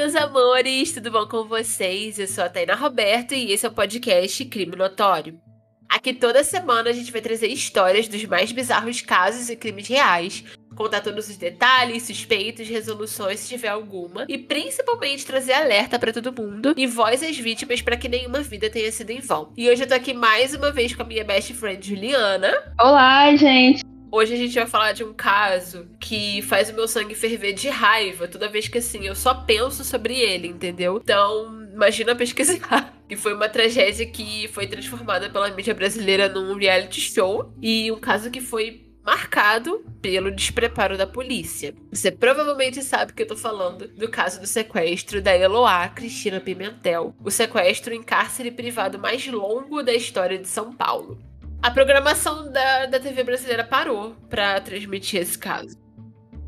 Meus amores, tudo bom com vocês? Eu sou a Taina Roberto e esse é o podcast Crime Notório. Aqui toda semana a gente vai trazer histórias dos mais bizarros casos e crimes reais, contar todos os detalhes, suspeitos, resoluções se tiver alguma, e principalmente trazer alerta para todo mundo e voz às vítimas para que nenhuma vida tenha sido em vão. E hoje eu tô aqui mais uma vez com a minha best friend Juliana. Olá, gente! Hoje a gente vai falar de um caso que faz o meu sangue ferver de raiva toda vez que assim eu só penso sobre ele, entendeu? Então, imagina pesquisar. E foi uma tragédia que foi transformada pela mídia brasileira num reality show e um caso que foi marcado pelo despreparo da polícia. Você provavelmente sabe que eu tô falando do caso do sequestro da Eloá Cristina Pimentel, o sequestro em cárcere privado mais longo da história de São Paulo. A programação da, da TV brasileira parou para transmitir esse caso.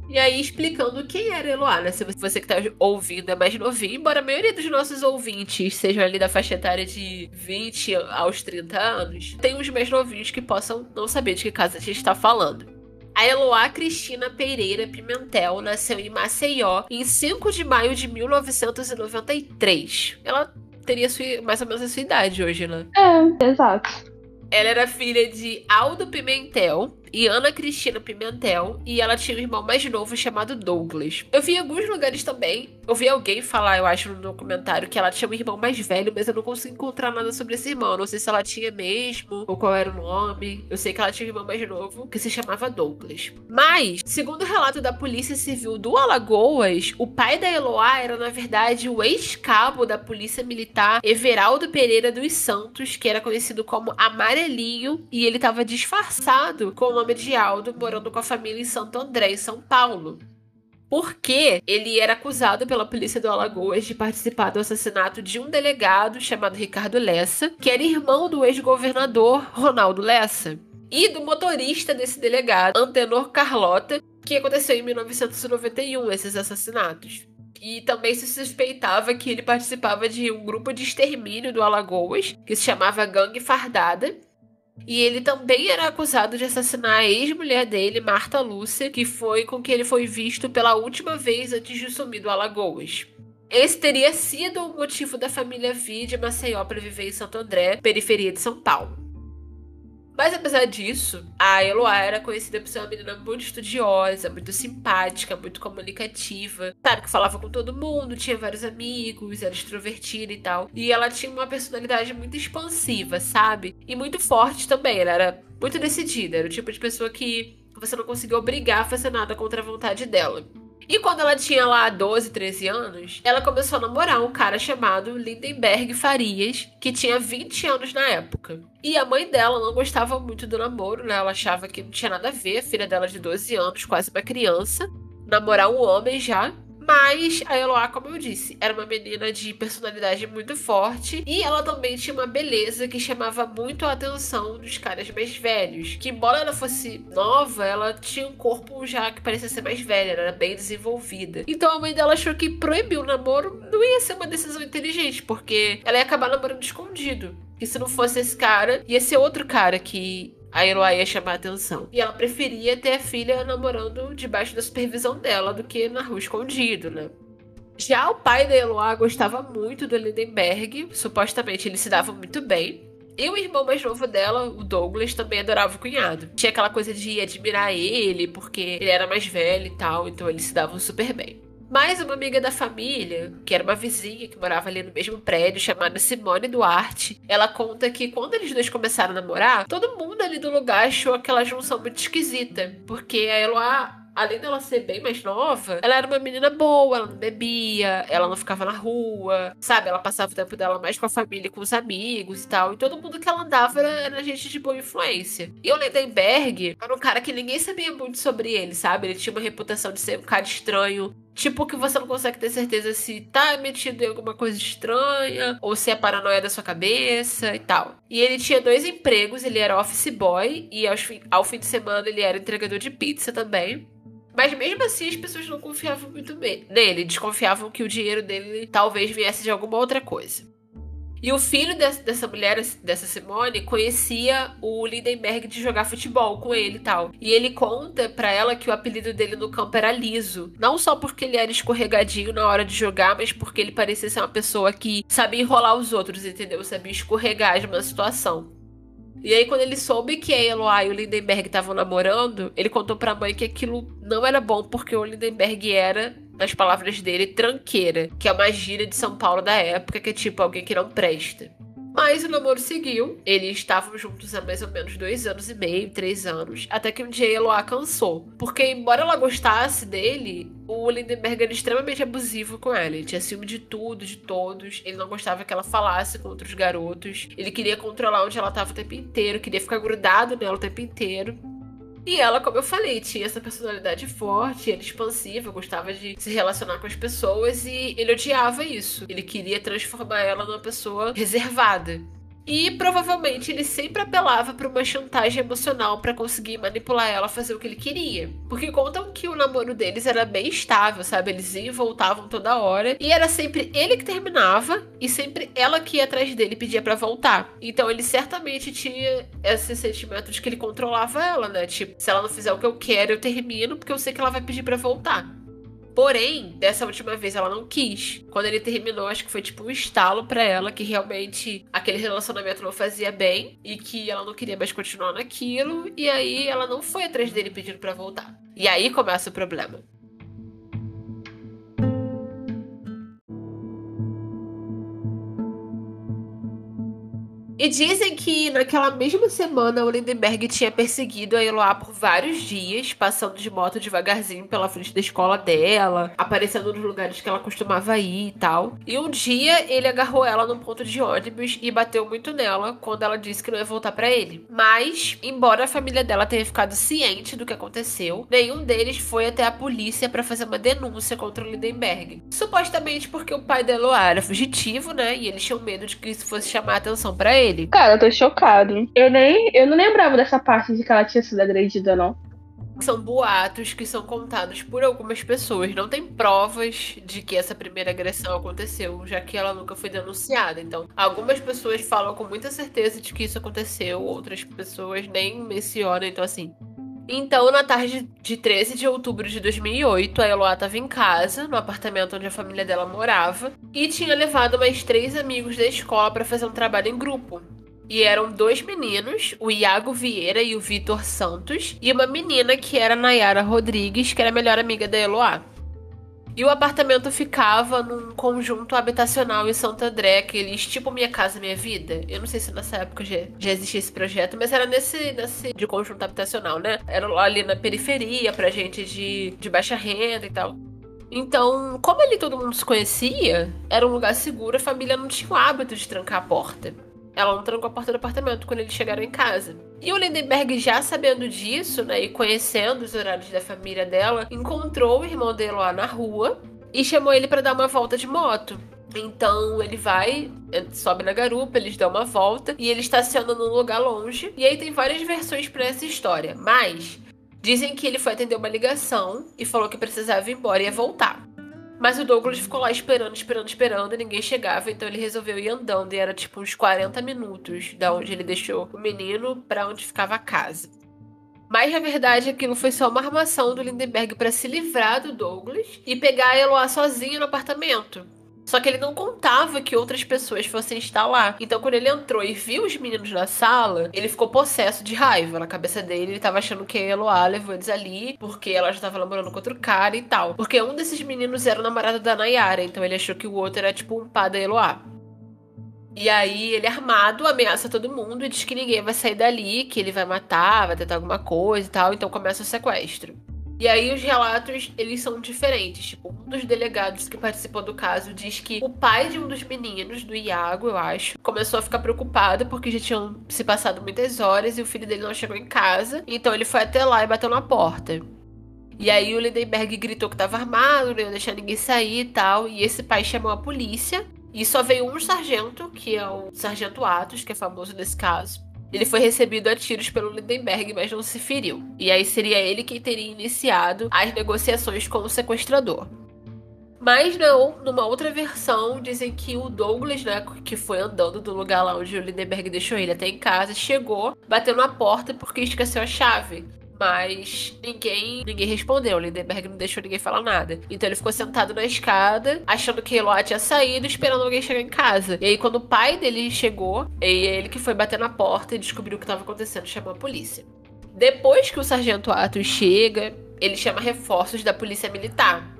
E aí, explicando quem era Eloá, né? Se você que tá ouvindo é mais novinho, embora a maioria dos nossos ouvintes sejam ali da faixa etária de 20 aos 30 anos, tem uns mais novinhos que possam não saber de que caso a gente está falando. A Eloá Cristina Pereira Pimentel nasceu em Maceió em 5 de maio de 1993. Ela teria sua, mais ou menos a sua idade hoje, né? É, exato. Ela era filha de Aldo Pimentel e Ana Cristina Pimentel, e ela tinha um irmão mais novo chamado Douglas. Eu vi em alguns lugares também, eu vi alguém falar, eu acho, no documentário, que ela tinha um irmão mais velho, mas eu não consigo encontrar nada sobre esse irmão. Eu não sei se ela tinha mesmo, ou qual era o nome. Eu sei que ela tinha um irmão mais novo, que se chamava Douglas. Mas, segundo o relato da Polícia Civil do Alagoas, o pai da Eloá era, na verdade, o ex-cabo da Polícia Militar Everaldo Pereira dos Santos, que era conhecido como Amarelinho, e ele estava disfarçado com o nome de Aldo, morando com a família em Santo André, em São Paulo. Porque ele era acusado pela polícia do Alagoas de participar do assassinato de um delegado chamado Ricardo Lessa, que era irmão do ex-governador Ronaldo Lessa, e do motorista desse delegado, Antenor Carlota, que aconteceu em 1991, esses assassinatos. E também se suspeitava que ele participava de um grupo de extermínio do Alagoas, que se chamava Gangue Fardada, e ele também era acusado de assassinar a ex-mulher dele, Marta Lúcia, que foi com que ele foi visto pela última vez antes de sumir do Alagoas. Esse teria sido o motivo da família vir de Maceió para viver em Santo André, periferia de São Paulo. Mas apesar disso, a Eloá era conhecida por ser uma menina muito estudiosa, muito simpática, muito comunicativa. Claro que falava com todo mundo, tinha vários amigos, era extrovertida e tal. E ela tinha uma personalidade muito expansiva, sabe? E muito forte também. Ela era muito decidida, era o tipo de pessoa que você não conseguia obrigar a fazer nada contra a vontade dela. E quando ela tinha lá 12, 13 anos, ela começou a namorar um cara chamado Lindenberg Farias, que tinha 20 anos na época. E a mãe dela não gostava muito do namoro, né? Ela achava que não tinha nada a ver, a filha dela de 12 anos, quase uma criança, namorar um homem já. Mas a Eloá, como eu disse, era uma menina de personalidade muito forte e ela também tinha uma beleza que chamava muito a atenção dos caras mais velhos. Que, embora ela fosse nova, ela tinha um corpo já que parecia ser mais velha, era bem desenvolvida. Então a mãe dela achou que proibir o namoro não ia ser uma decisão inteligente, porque ela ia acabar namorando escondido. E se não fosse esse cara, ia ser outro cara que a Eloá ia chamar a atenção. E ela preferia ter a filha namorando debaixo da supervisão dela do que na rua escondido, né? Já o pai da Eloá gostava muito do Lindenberg, supostamente eles se davam muito bem. E o irmão mais novo dela, o Douglas, também adorava o cunhado. Tinha aquela coisa de admirar ele, porque ele era mais velho e tal, então eles se davam super bem. Mas uma amiga da família, que era uma vizinha que morava ali no mesmo prédio, chamada Simone Duarte, ela conta que quando eles dois começaram a namorar, todo mundo ali do lugar achou aquela junção muito esquisita. Porque a Eloá além dela ser bem mais nova, ela era uma menina boa, ela não bebia, ela não ficava na rua, sabe? Ela passava o tempo dela mais com a família, com os amigos e tal. E todo mundo que ela andava era, era gente de boa influência. E o Lindenberg era um cara que ninguém sabia muito sobre ele, sabe? Ele tinha uma reputação de ser um cara estranho, Tipo que você não consegue ter certeza se tá metido em alguma coisa estranha ou se é paranoia da sua cabeça e tal. E ele tinha dois empregos, ele era office boy e ao fim, ao fim de semana ele era entregador de pizza também. Mas mesmo assim as pessoas não confiavam muito nele, desconfiavam que o dinheiro dele talvez viesse de alguma outra coisa. E o filho dessa mulher, dessa Simone, conhecia o Lindenberg de jogar futebol com ele e tal. E ele conta para ela que o apelido dele no campo era Liso. Não só porque ele era escorregadinho na hora de jogar, mas porque ele parecia ser uma pessoa que sabia enrolar os outros, entendeu? Sabia escorregar de uma situação. E aí, quando ele soube que a Eloy e o Lindenberg estavam namorando, ele contou pra mãe que aquilo não era bom porque o Lindenberg era, nas palavras dele, tranqueira, que é uma gíria de São Paulo da época, que é tipo alguém que não presta. Mas o namoro seguiu. Eles estavam juntos há mais ou menos dois anos e meio, três anos. Até que um dia Eloá cansou. Porque, embora ela gostasse dele, o Lindenberg era extremamente abusivo com ela. Ele tinha ciúme de tudo, de todos. Ele não gostava que ela falasse com outros garotos. Ele queria controlar onde ela estava o tempo inteiro. Queria ficar grudado nela o tempo inteiro. E ela, como eu falei, tinha essa personalidade forte, era expansiva, gostava de se relacionar com as pessoas e ele odiava isso. Ele queria transformar ela numa pessoa reservada. E provavelmente ele sempre apelava para uma chantagem emocional para conseguir manipular ela a fazer o que ele queria. Porque contam que o namoro deles era bem estável, sabe? Eles iam e voltavam toda hora. E era sempre ele que terminava e sempre ela que ia atrás dele e pedia para voltar. Então ele certamente tinha esse sentimento de que ele controlava ela, né? Tipo, se ela não fizer o que eu quero, eu termino porque eu sei que ela vai pedir para voltar. Porém, dessa última vez ela não quis. Quando ele terminou, acho que foi tipo um estalo para ela que realmente aquele relacionamento não fazia bem e que ela não queria mais continuar naquilo. E aí ela não foi atrás dele pedindo para voltar. E aí começa o problema. E dizem que naquela mesma semana o Lindenberg tinha perseguido a Eloá por vários dias, passando de moto devagarzinho pela frente da escola dela, aparecendo nos lugares que ela costumava ir e tal. E um dia ele agarrou ela num ponto de ônibus e bateu muito nela quando ela disse que não ia voltar para ele. Mas, embora a família dela tenha ficado ciente do que aconteceu, nenhum deles foi até a polícia para fazer uma denúncia contra o Lindenberg. Supostamente porque o pai da Eloá era fugitivo, né? E eles tinham medo de que isso fosse chamar a atenção para ele ele. Cara, eu tô chocado. Eu nem. Eu não lembrava dessa parte de que ela tinha sido agredida, não. São boatos que são contados por algumas pessoas. Não tem provas de que essa primeira agressão aconteceu, já que ela nunca foi denunciada. Então, algumas pessoas falam com muita certeza de que isso aconteceu, outras pessoas nem mencionam. Então, assim, então, na tarde de 13 de outubro de 2008, a Eloá estava em casa, no apartamento onde a família dela morava, e tinha levado mais três amigos da escola para fazer um trabalho em grupo. E eram dois meninos, o Iago Vieira e o Vitor Santos, e uma menina que era Nayara Rodrigues, que era a melhor amiga da Eloá. E o apartamento ficava num conjunto habitacional em Santo André, aqueles tipo Minha Casa Minha Vida. Eu não sei se nessa época já, já existia esse projeto, mas era nesse, nesse de conjunto habitacional, né? Era ali na periferia, pra gente de, de baixa renda e tal. Então, como ali todo mundo se conhecia, era um lugar seguro, a família não tinha o hábito de trancar a porta. Ela não trancou a porta do apartamento quando eles chegaram em casa. E o Lindenberg, já sabendo disso, né, e conhecendo os horários da família dela, encontrou o irmão dele lá na rua e chamou ele para dar uma volta de moto. Então ele vai, sobe na garupa, eles dão uma volta e ele estaciona num lugar longe. E aí tem várias versões para essa história, mas dizem que ele foi atender uma ligação e falou que precisava ir embora e ia voltar. Mas o Douglas ficou lá esperando, esperando, esperando, e ninguém chegava, então ele resolveu ir andando, e era tipo uns 40 minutos da onde ele deixou o menino para onde ficava a casa. Mas na verdade aquilo foi só uma armação do Lindenberg para se livrar do Douglas e pegar a Eloá sozinho no apartamento. Só que ele não contava que outras pessoas fossem estar lá. Então, quando ele entrou e viu os meninos na sala, ele ficou possesso de raiva. Na cabeça dele, ele tava achando que a Eloá levou eles ali porque ela já tava namorando com outro cara e tal. Porque um desses meninos era o namorado da Nayara, então ele achou que o outro era tipo um pá da Eloá. E aí ele armado ameaça todo mundo e diz que ninguém vai sair dali, que ele vai matar, vai tentar alguma coisa e tal, então começa o sequestro. E aí os relatos, eles são diferentes. Tipo, um dos delegados que participou do caso diz que o pai de um dos meninos, do Iago, eu acho, começou a ficar preocupado porque já tinham se passado muitas horas e o filho dele não chegou em casa. Então ele foi até lá e bateu na porta. E aí o Lindenberg gritou que tava armado, não ia deixar ninguém sair e tal. E esse pai chamou a polícia. E só veio um sargento, que é o Sargento Atos, que é famoso nesse caso. Ele foi recebido a tiros pelo Lindenberg, mas não se feriu. E aí seria ele quem teria iniciado as negociações com o sequestrador. Mas não, numa outra versão, dizem que o Douglas, né, que foi andando do lugar lá onde o Lindenberg deixou ele até em casa, chegou, bateu na porta porque esqueceu a chave. Mas ninguém ninguém respondeu. Lindenberg não deixou ninguém falar nada. Então ele ficou sentado na escada, achando que Eloá tinha saído, esperando alguém chegar em casa. E aí, quando o pai dele chegou, ele que foi bater na porta e descobriu o que estava acontecendo, chamou a polícia. Depois que o sargento Atos chega, ele chama reforços da polícia militar.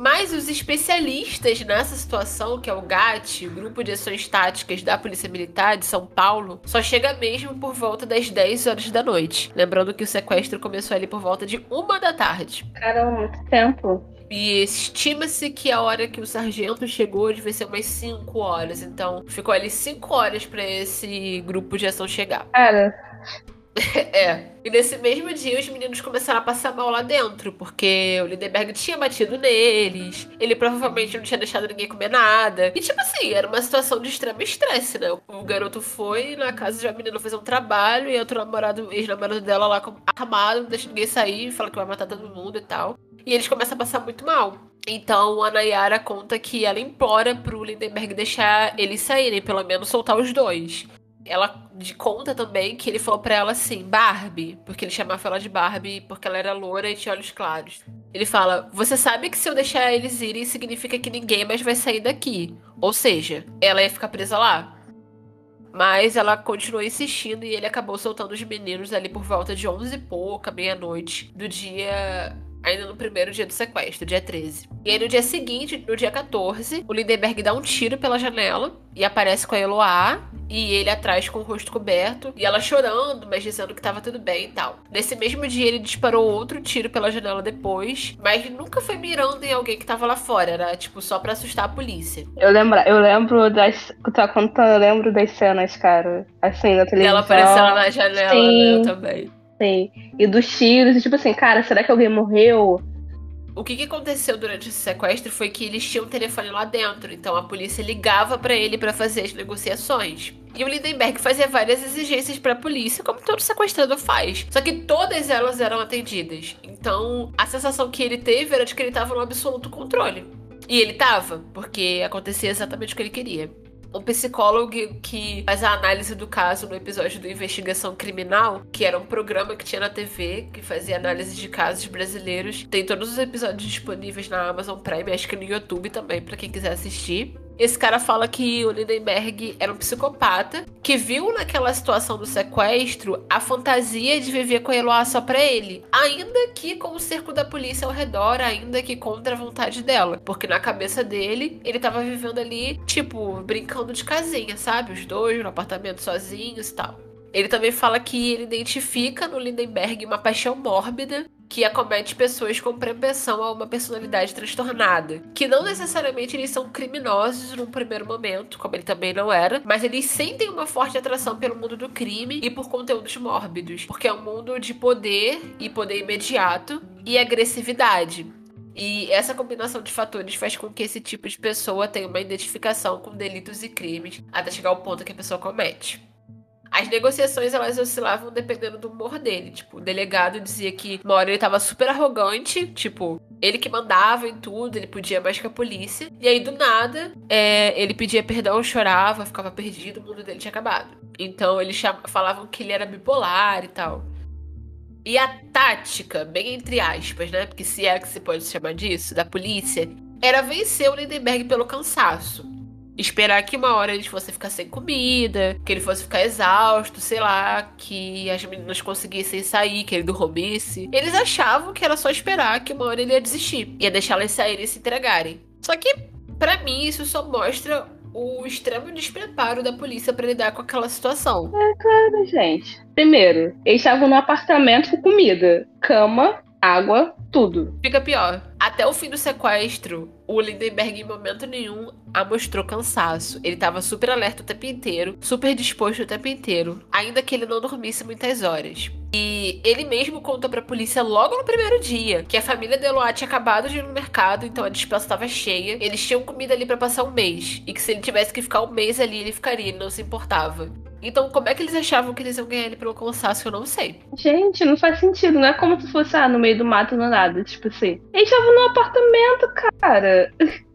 Mas os especialistas nessa situação, que é o GAT, o Grupo de Ações Táticas da Polícia Militar de São Paulo, só chega mesmo por volta das 10 horas da noite. Lembrando que o sequestro começou ali por volta de uma da tarde. Caramba, muito tempo. E estima-se que a hora que o sargento chegou devia ser umas 5 horas. Então, ficou ali 5 horas para esse grupo de ação chegar. Cara, É. E nesse mesmo dia os meninos começaram a passar mal lá dentro, porque o Lindenberg tinha batido neles, ele provavelmente não tinha deixado ninguém comer nada. E tipo assim, era uma situação de extremo estresse, né? O garoto foi na casa de uma menina fazer um trabalho e outro namorado, ex-namorado dela lá armado, não deixa ninguém sair, fala que vai matar todo mundo e tal. E eles começam a passar muito mal. Então a Nayara conta que ela implora pro Lindenberg deixar eles saírem, pelo menos soltar os dois ela de conta também que ele falou para ela assim, Barbie, porque ele chamava ela de Barbie porque ela era loura e tinha olhos claros. Ele fala: Você sabe que se eu deixar eles irem, significa que ninguém mais vai sair daqui. Ou seja, ela ia ficar presa lá. Mas ela continuou insistindo e ele acabou soltando os meninos ali por volta de 11 e pouca, meia-noite, do dia ainda no primeiro dia do sequestro, dia 13. E aí no dia seguinte, no dia 14, o Lindenberg dá um tiro pela janela e aparece com a Eloá e ele atrás com o rosto coberto e ela chorando, mas dizendo que tava tudo bem e tal. Nesse mesmo dia ele disparou outro tiro pela janela depois, mas nunca foi mirando em alguém que tava lá fora, era tipo só para assustar a polícia. Eu lembro, eu lembro das. Tá contando, eu lembro das cenas, cara. Assim, na televisão. Ela aparecendo na janela, Sim. né, eu também. E dos tiros, e tipo assim, cara, será que alguém morreu? O que, que aconteceu durante esse sequestro foi que eles tinham um telefone lá dentro, então a polícia ligava para ele para fazer as negociações. E o Lindenberg fazia várias exigências para a polícia, como todo sequestrador faz. Só que todas elas eram atendidas. Então, a sensação que ele teve era de que ele estava no absoluto controle. E ele estava, porque acontecia exatamente o que ele queria um psicólogo que faz a análise do caso no episódio do Investigação Criminal, que era um programa que tinha na TV, que fazia análise de casos brasileiros. Tem todos os episódios disponíveis na Amazon Prime, acho que no YouTube também, para quem quiser assistir. Esse cara fala que o Lindenberg era um psicopata que viu naquela situação do sequestro a fantasia de viver com a Eloá só pra ele. Ainda que com o cerco da polícia ao redor, ainda que contra a vontade dela. Porque na cabeça dele, ele tava vivendo ali, tipo, brincando de casinha, sabe? Os dois no apartamento sozinhos e tal. Ele também fala que ele identifica no Lindenberg uma paixão mórbida que acomete pessoas com propensão a uma personalidade transtornada. Que não necessariamente eles são criminosos num primeiro momento, como ele também não era, mas eles sentem uma forte atração pelo mundo do crime e por conteúdos mórbidos, porque é um mundo de poder e poder imediato e agressividade. E essa combinação de fatores faz com que esse tipo de pessoa tenha uma identificação com delitos e crimes até chegar ao ponto que a pessoa comete. As negociações elas oscilavam dependendo do humor dele. Tipo, o delegado dizia que uma hora ele tava super arrogante, tipo, ele que mandava em tudo, ele podia mais que a polícia. E aí, do nada, é, ele pedia perdão, chorava, ficava perdido, o mundo dele tinha acabado. Então, eles falavam que ele era bipolar e tal. E a tática, bem entre aspas, né? Porque se é que se pode chamar disso, da polícia, era vencer o Lindenberg pelo cansaço esperar que uma hora eles fossem ficar sem comida, que ele fosse ficar exausto, sei lá, que as meninas conseguissem sair, que ele dormisse. Eles achavam que era só esperar que uma hora ele ia desistir, ia deixar elas saírem e se entregarem. Só que, para mim, isso só mostra o extremo despreparo da polícia para lidar com aquela situação. É claro, gente. Primeiro, eles estavam no apartamento com comida, cama, água, tudo. Fica pior. Até o fim do sequestro, o Lindenberg em momento nenhum mostrou cansaço. Ele tava super alerta o tempo inteiro, super disposto o tempo inteiro, ainda que ele não dormisse muitas horas. E ele mesmo contou pra polícia logo no primeiro dia que a família Deloitte tinha acabado de ir no mercado, então a dispensa estava cheia. Eles tinham comida ali para passar um mês. E que se ele tivesse que ficar um mês ali, ele ficaria, ele não se importava. Então, como é que eles achavam que eles iam ganhar ele pelo cansaço? Eu não sei. Gente, não faz sentido. Não é como se fosse, ah, no meio do mato, não nada. Tipo assim. Eles estavam no apartamento, cara.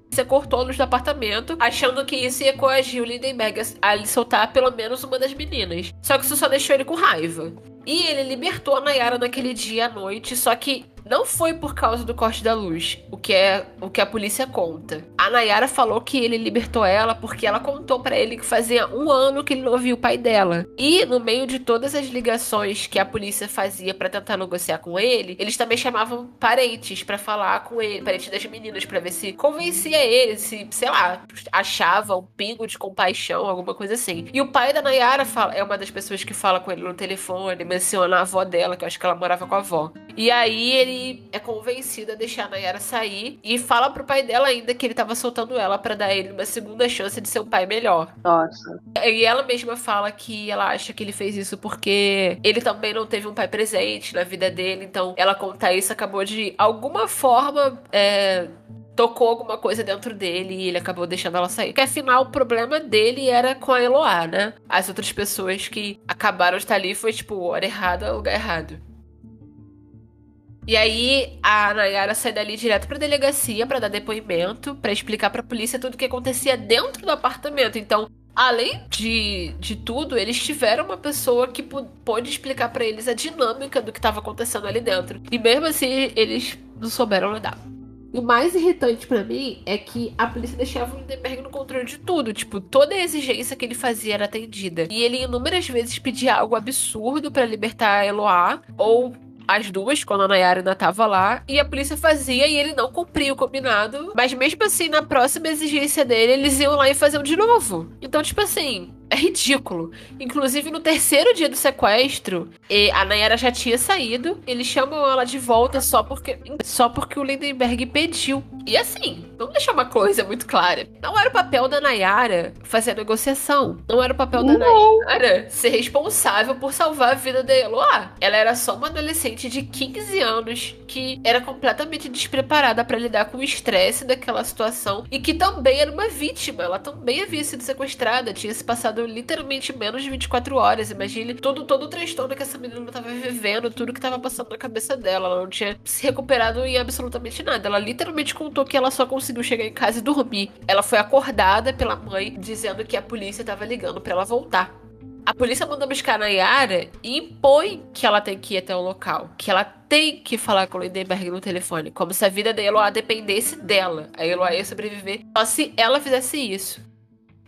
Você cortou a luz do apartamento, achando que isso ia coagir o Lindenberg a lhe soltar pelo menos uma das meninas. Só que isso só deixou ele com raiva. E ele libertou a Nayara naquele dia à noite, só que não foi por causa do corte da luz, o que é o que a polícia conta. A Nayara falou que ele libertou ela porque ela contou para ele que fazia um ano que ele não via o pai dela. E no meio de todas as ligações que a polícia fazia para tentar negociar com ele, eles também chamavam parentes para falar com ele, parentes das meninas, para ver se convencia ele, se, sei lá, achava um pingo de compaixão, alguma coisa assim. E o pai da Nayara fala, é uma das pessoas que fala com ele no telefone, menciona a avó dela, que eu acho que ela morava com a avó. E aí ele é convencido a deixar a Nayara sair e fala pro pai dela ainda que ele tava soltando ela para dar ele uma segunda chance de ser um pai melhor. Nossa. E ela mesma fala que ela acha que ele fez isso porque ele também não teve um pai presente na vida dele, então ela contar isso acabou de alguma forma é, tocou alguma coisa dentro dele e ele acabou deixando ela sair. Porque afinal o problema dele era com a Eloá, né? As outras pessoas que acabaram de estar ali foi tipo hora errada, lugar errado. E aí a Nayara sai dali direto pra delegacia para dar depoimento, para explicar pra polícia tudo o que acontecia dentro do apartamento. Então, além de, de tudo, eles tiveram uma pessoa que pôde explicar para eles a dinâmica do que estava acontecendo ali dentro. E mesmo assim, eles não souberam lidar. O mais irritante para mim é que a polícia deixava o Lindenberg no controle de tudo. Tipo, toda a exigência que ele fazia era atendida. E ele inúmeras vezes pedia algo absurdo para libertar a Eloá, ou as duas, quando a Nayara ainda tava lá, e a polícia fazia e ele não cumpria o combinado. Mas mesmo assim, na próxima exigência dele, eles iam lá e faziam de novo. Então, tipo assim, é ridículo. Inclusive, no terceiro dia do sequestro, a Nayara já tinha saído. Eles chamam ela de volta só porque, só porque o Lindenberg pediu. E assim, vamos deixar uma coisa muito clara. Não era o papel da Nayara fazer a negociação. Não era o papel da Não. Nayara ser responsável por salvar a vida da Eloá. Ela era só uma adolescente de 15 anos que era completamente despreparada para lidar com o estresse daquela situação e que também era uma vítima. Ela também havia sido sequestrada, tinha se passado literalmente menos de 24 horas. Imagine todo, todo o transtorno que essa menina tava vivendo, tudo que tava passando na cabeça dela. Ela não tinha se recuperado em absolutamente nada. Ela literalmente contou que ela só conseguiu chegar em casa e dormir. Ela foi acordada pela mãe dizendo que a polícia tava ligando para ela voltar. A polícia manda buscar a Nayara e impõe que ela tem que ir até o local. Que ela tem que falar com o Lindenberg no telefone. Como se a vida da Eloá dependesse dela. A Eloá ia sobreviver só se ela fizesse isso.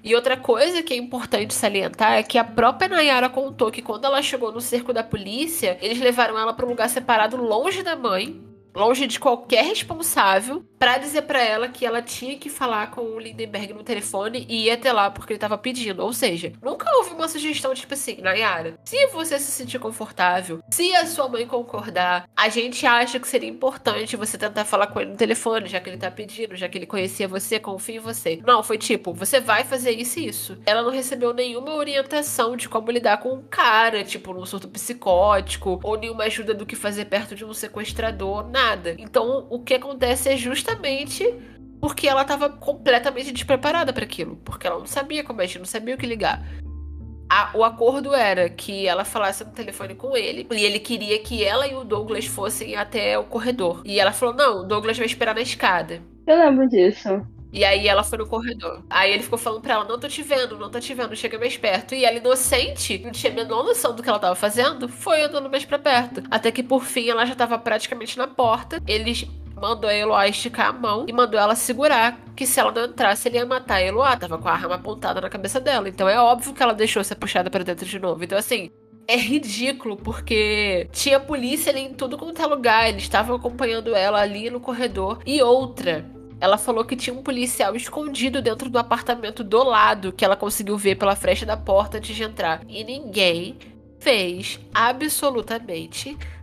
E outra coisa que é importante salientar é que a própria Nayara contou que quando ela chegou no cerco da polícia, eles levaram ela para um lugar separado longe da mãe, longe de qualquer responsável, para dizer para ela que ela tinha que falar com o Lindenberg no telefone e ir até lá porque ele tava pedindo. Ou seja, nunca houve uma sugestão tipo assim, Nayara, se você se sentir confortável, se a sua mãe concordar, a gente acha que seria importante você tentar falar com ele no telefone, já que ele tá pedindo, já que ele conhecia você, confia em você. Não, foi tipo, você vai fazer isso e isso. Ela não recebeu nenhuma orientação de como lidar com um cara, tipo, num surto psicótico, ou nenhuma ajuda do que fazer perto de um sequestrador, nada. Então, o que acontece é justamente justamente porque ela estava completamente despreparada para aquilo, porque ela não sabia como agir, não sabia o que ligar. A, o acordo era que ela falasse no telefone com ele e ele queria que ela e o Douglas fossem até o corredor. E ela falou: Não, o Douglas vai esperar na escada. Eu lembro disso. E aí ela foi no corredor. Aí ele ficou falando pra ela: Não tô te vendo, não tô te vendo, chega mais perto. E ela, inocente, não tinha a menor noção do que ela tava fazendo, foi andando mais pra perto. Até que por fim ela já tava praticamente na porta. Eles mandou a Eloá esticar a mão e mandou ela segurar, que se ela não entrasse, ele ia matar a Eloá. Tava com a arma apontada na cabeça dela. Então é óbvio que ela deixou ser puxada para dentro de novo. Então, assim, é ridículo, porque tinha polícia ali em tudo quanto é lugar. Eles estavam acompanhando ela ali no corredor. E outra. Ela falou que tinha um policial escondido dentro do apartamento do lado, que ela conseguiu ver pela fresta da porta antes de entrar. E ninguém fez absolutamente Nada.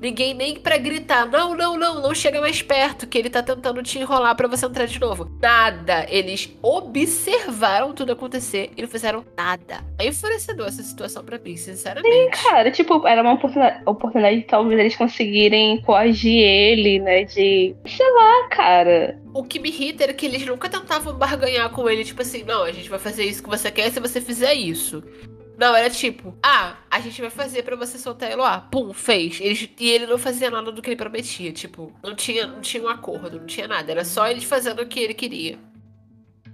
Ninguém nem pra gritar, não, não, não, não chega mais perto, que ele tá tentando te enrolar para você entrar de novo. Nada. Eles observaram tudo acontecer e não fizeram nada. É enfurecedor essa situação pra mim, sinceramente. Sim, cara, tipo, era uma oportunidade, oportunidade de talvez eles conseguirem coagir ele, né? De. Sei lá, cara. O que me irrita era que eles nunca tentavam barganhar com ele, tipo assim, não, a gente vai fazer isso que você quer se você fizer isso. Não, era tipo, ah, a gente vai fazer para você soltar Eloá. Pum, fez. E ele não fazia nada do que ele prometia. Tipo, não tinha, não tinha um acordo, não tinha nada. Era só eles fazendo o que ele queria.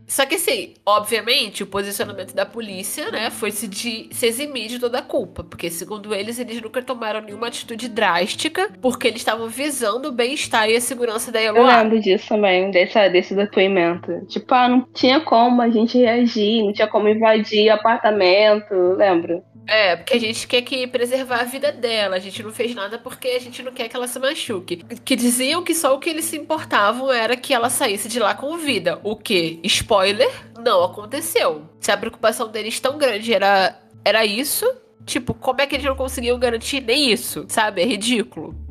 Só que assim, obviamente, o posicionamento da polícia, né, foi se, de, se eximir de toda a culpa. Porque, segundo eles, eles nunca tomaram nenhuma atitude drástica, porque eles estavam visando o bem-estar e a segurança da Eloá. Eu lembro disso também, desse, desse depoimento. Tipo, ah, não tinha como a gente reagir, não tinha como invadir apartamento, lembra? É, porque a gente quer que preservar a vida dela. A gente não fez nada porque a gente não quer que ela se machuque. Que diziam que só o que eles se importavam era que ela saísse de lá com vida. O que? Spoiler, não aconteceu. Se a preocupação deles tão grande era, era isso, tipo, como é que eles não conseguiam garantir nem isso? Sabe? É ridículo.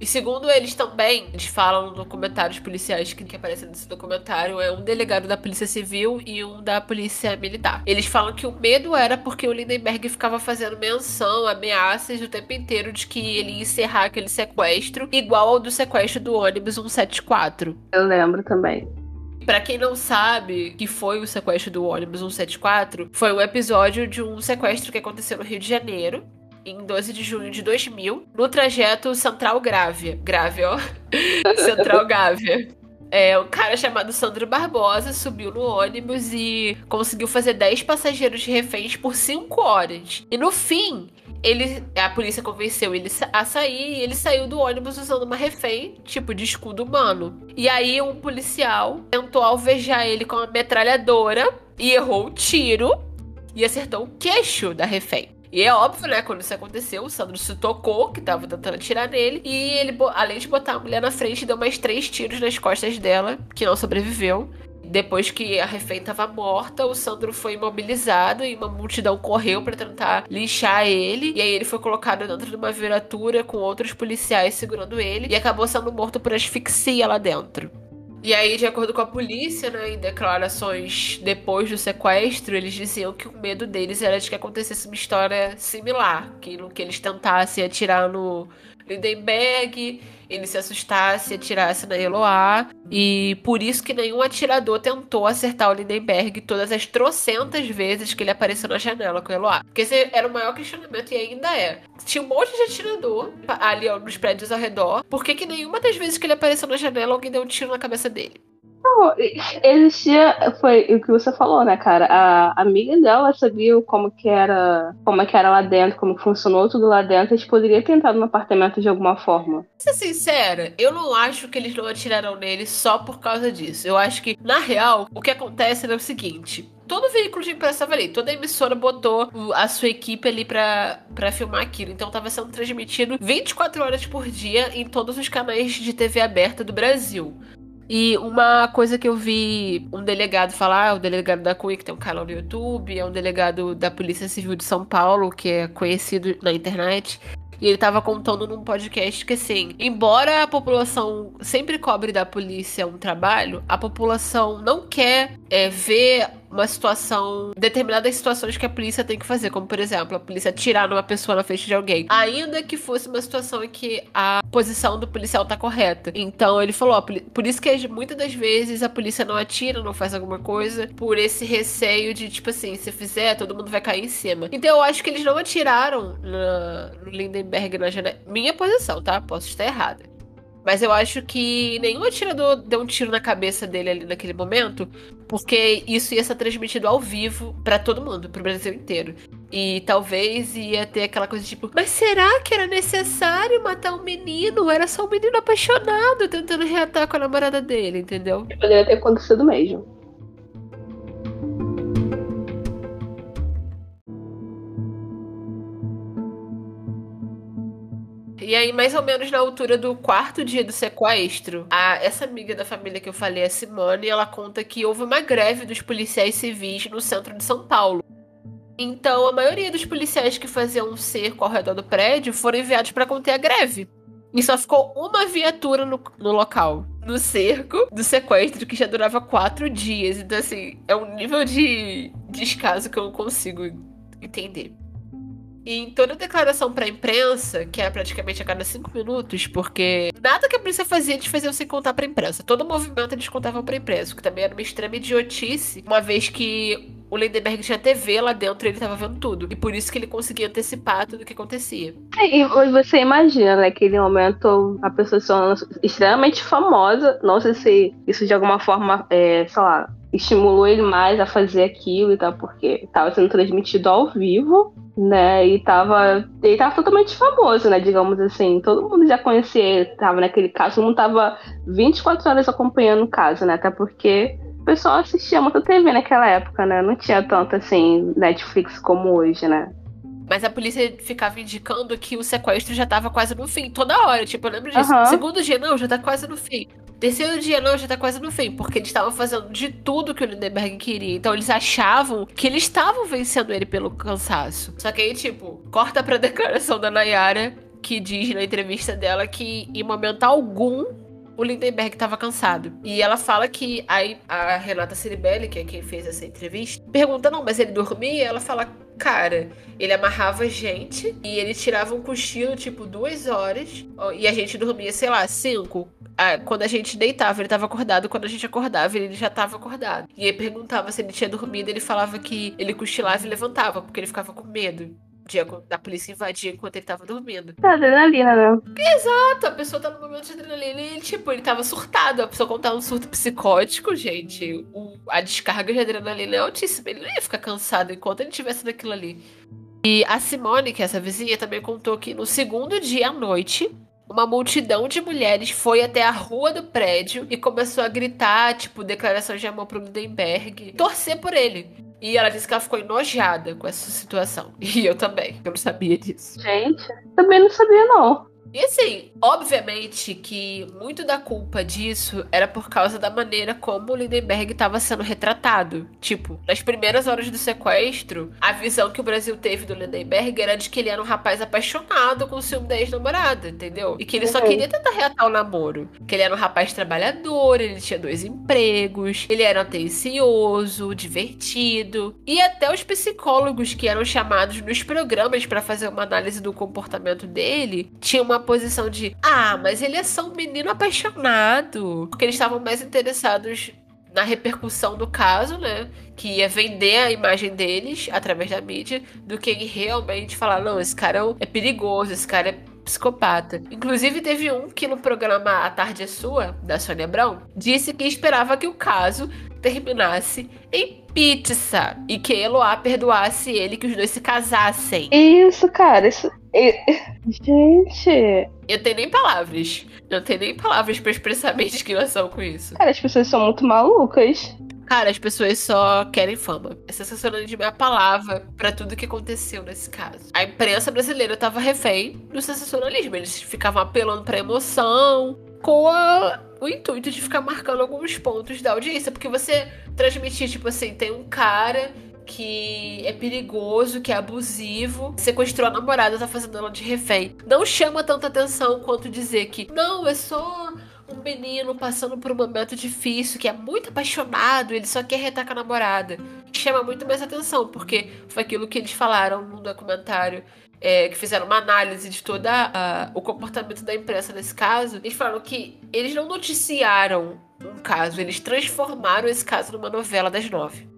E segundo eles também, eles falam no documentário, os policiais que, que aparecem nesse documentário é um delegado da Polícia Civil e um da Polícia Militar. Eles falam que o medo era porque o Lindenberg ficava fazendo menção, ameaças o tempo inteiro de que ele ia encerrar aquele sequestro, igual ao do sequestro do ônibus 174. Eu lembro também. Para quem não sabe que foi o sequestro do ônibus 174, foi um episódio de um sequestro que aconteceu no Rio de Janeiro em 12 de junho de 2000, no trajeto Central Grávia. Grávia, ó. Central Gávea. É, um cara chamado Sandro Barbosa subiu no ônibus e conseguiu fazer 10 passageiros de reféns por 5 horas. E no fim, ele, a polícia convenceu ele a sair e ele saiu do ônibus usando uma refém, tipo de escudo humano. E aí um policial tentou alvejar ele com uma metralhadora e errou o tiro e acertou o queixo da refém. E é óbvio, né? Quando isso aconteceu, o Sandro se tocou, que tava tentando atirar nele. E ele, além de botar a mulher na frente, deu mais três tiros nas costas dela, que não sobreviveu. Depois que a refém tava morta, o Sandro foi imobilizado e uma multidão correu para tentar linchar ele. E aí ele foi colocado dentro de uma viatura com outros policiais segurando ele e acabou sendo morto por asfixia lá dentro. E aí, de acordo com a polícia, né, em declarações depois do sequestro, eles diziam que o medo deles era de que acontecesse uma história similar, que que eles tentassem atirar no Lindenberg ele se assustasse e atirasse na Eloá. E por isso que nenhum atirador tentou acertar o Lindenberg todas as trocentas vezes que ele apareceu na janela com o Eloá. Porque esse era o maior questionamento e ainda é. Tinha um monte de atirador ali ó, nos prédios ao redor. Por que, que nenhuma das vezes que ele apareceu na janela alguém deu um tiro na cabeça dele? Não, existia, foi o que você falou, né, cara? A amiga dela sabia como que era, como que era lá dentro, como funcionou tudo lá dentro. A gente poderia ter entrado no apartamento de alguma forma. Ser sincera, eu não acho que eles não atiraram nele só por causa disso. Eu acho que, na real, o que acontece é o seguinte: todo veículo de imprensa estava ali, toda emissora botou a sua equipe ali pra, pra filmar aquilo. Então tava sendo transmitido 24 horas por dia em todos os canais de TV aberta do Brasil. E uma coisa que eu vi um delegado falar, o delegado da CUI, que tem um canal no YouTube, é um delegado da Polícia Civil de São Paulo, que é conhecido na internet. E ele tava contando num podcast que, assim, embora a população sempre cobre da polícia um trabalho, a população não quer é, ver uma situação, determinadas situações que a polícia tem que fazer, como por exemplo, a polícia atirar numa pessoa na frente de alguém, ainda que fosse uma situação em que a posição do policial tá correta. Então ele falou, ó, por isso que muitas das vezes a polícia não atira, não faz alguma coisa, por esse receio de, tipo assim, se fizer, todo mundo vai cair em cima. Então eu acho que eles não atiraram no Lindenberg na janela. Minha posição, tá? Posso estar errada. Mas eu acho que nenhum atirador deu um tiro na cabeça dele ali naquele momento, porque isso ia ser transmitido ao vivo para todo mundo, pro Brasil inteiro. E talvez ia ter aquela coisa tipo, mas será que era necessário matar um menino? Era só um menino apaixonado tentando reatar com a namorada dele, entendeu? Poderia ter acontecido mesmo. E aí, mais ou menos na altura do quarto dia do sequestro, a, essa amiga da família que eu falei, a Simone, ela conta que houve uma greve dos policiais civis no centro de São Paulo. Então, a maioria dos policiais que faziam um cerco ao redor do prédio foram enviados para conter a greve. E só ficou uma viatura no, no local. No cerco do sequestro, que já durava quatro dias. Então, assim, é um nível de descaso que eu não consigo entender. E em toda declaração pra imprensa, que era praticamente a cada cinco minutos, porque nada que a polícia fazia, eles faziam sem contar pra imprensa. Todo movimento eles contavam pra imprensa, o que também era uma extrema idiotice, uma vez que o Lindenberg tinha TV lá dentro e ele tava vendo tudo. E por isso que ele conseguia antecipar tudo o que acontecia. E você imagina, naquele momento, a pessoa sendo extremamente famosa. Não sei se isso de alguma forma, é, sei lá, estimulou ele mais a fazer aquilo e tal, porque estava sendo transmitido ao vivo, né? E tava. Ele tava totalmente famoso, né? Digamos assim. Todo mundo já conhecia ele, tava naquele caso, todo mundo tava 24 horas acompanhando o caso, né? Até porque o pessoal assistia muita TV naquela época, né? Não tinha tanto assim Netflix como hoje, né? Mas a polícia ficava indicando que o sequestro já tava quase no fim, toda hora. Tipo, eu lembro disso. Uhum. Segundo dia, não, já tá quase no fim. Terceiro dia, não, já tá quase no fim. Porque eles estavam fazendo de tudo que o Lindenberg queria. Então eles achavam que eles estavam vencendo ele pelo cansaço. Só que aí, tipo, corta pra declaração da Nayara, que diz na entrevista dela que em momento algum o Lindenberg estava cansado. E ela fala que aí a Renata Ciribelli, que é quem fez essa entrevista, pergunta: não, mas ele dormia? Ela fala: cara, ele amarrava a gente e ele tirava um cochilo, tipo, duas horas, e a gente dormia, sei lá, cinco. Quando a gente deitava, ele estava acordado. Quando a gente acordava, ele já estava acordado. E aí perguntava se ele tinha dormido, ele falava que ele cochilava e levantava, porque ele ficava com medo dia da polícia invadir enquanto ele tava dormindo. Tá, adrenalina, né? Exato, a pessoa tá no momento de adrenalina e, tipo, ele tava surtado. A pessoa quando tá um surto psicótico, gente, o, a descarga de adrenalina é altíssima. Ele não ia ficar cansado enquanto ele estivesse naquilo ali. E a Simone, que é essa vizinha, também contou que no segundo dia à noite, uma multidão de mulheres foi até a rua do prédio e começou a gritar, tipo, declarações de amor pro Lindenberg, torcer por ele. E ela disse que ela ficou enojada com essa situação. E eu também, eu não sabia disso. Gente, também não sabia, não. E assim, obviamente que muito da culpa disso era por causa da maneira como o Lindenberg estava sendo retratado. Tipo, nas primeiras horas do sequestro, a visão que o Brasil teve do Lindenberg era de que ele era um rapaz apaixonado com o ciúme da ex-namorada, entendeu? E que ele só uhum. queria tentar reatar o namoro. Que ele era um rapaz trabalhador, ele tinha dois empregos, ele era atencioso, divertido. E até os psicólogos que eram chamados nos programas para fazer uma análise do comportamento dele tinham uma posição de ah, mas ele é só um menino apaixonado. Porque eles estavam mais interessados na repercussão do caso, né? Que ia vender a imagem deles através da mídia, do que realmente falar, não, esse cara é perigoso, esse cara é psicopata. Inclusive, teve um que no programa A Tarde é Sua, da Sônia Brown, disse que esperava que o caso terminasse em pizza e que Eloá perdoasse ele que os dois se casassem. Isso, cara, isso. Gente. Eu tenho nem palavras. Eu tenho nem palavras para expressar minha indignação com isso. Cara, as pessoas são muito malucas. Cara, as pessoas só querem fama. É sensacional de minha palavra para tudo que aconteceu nesse caso. A imprensa brasileira tava refém do sensacionalismo. Eles ficavam apelando pra emoção, com a, o intuito de ficar marcando alguns pontos da audiência. Porque você transmitir, tipo assim, tem um cara que é perigoso, que é abusivo, sequestrou a namorada, tá fazendo ela de refém. Não chama tanta atenção quanto dizer que não, é só um menino passando por um momento difícil, que é muito apaixonado, ele só quer retar com a namorada. Chama muito mais atenção, porque foi aquilo que eles falaram no documentário. É, que fizeram uma análise de todo o comportamento da imprensa nesse caso, eles falaram que eles não noticiaram um caso, eles transformaram esse caso numa novela das nove.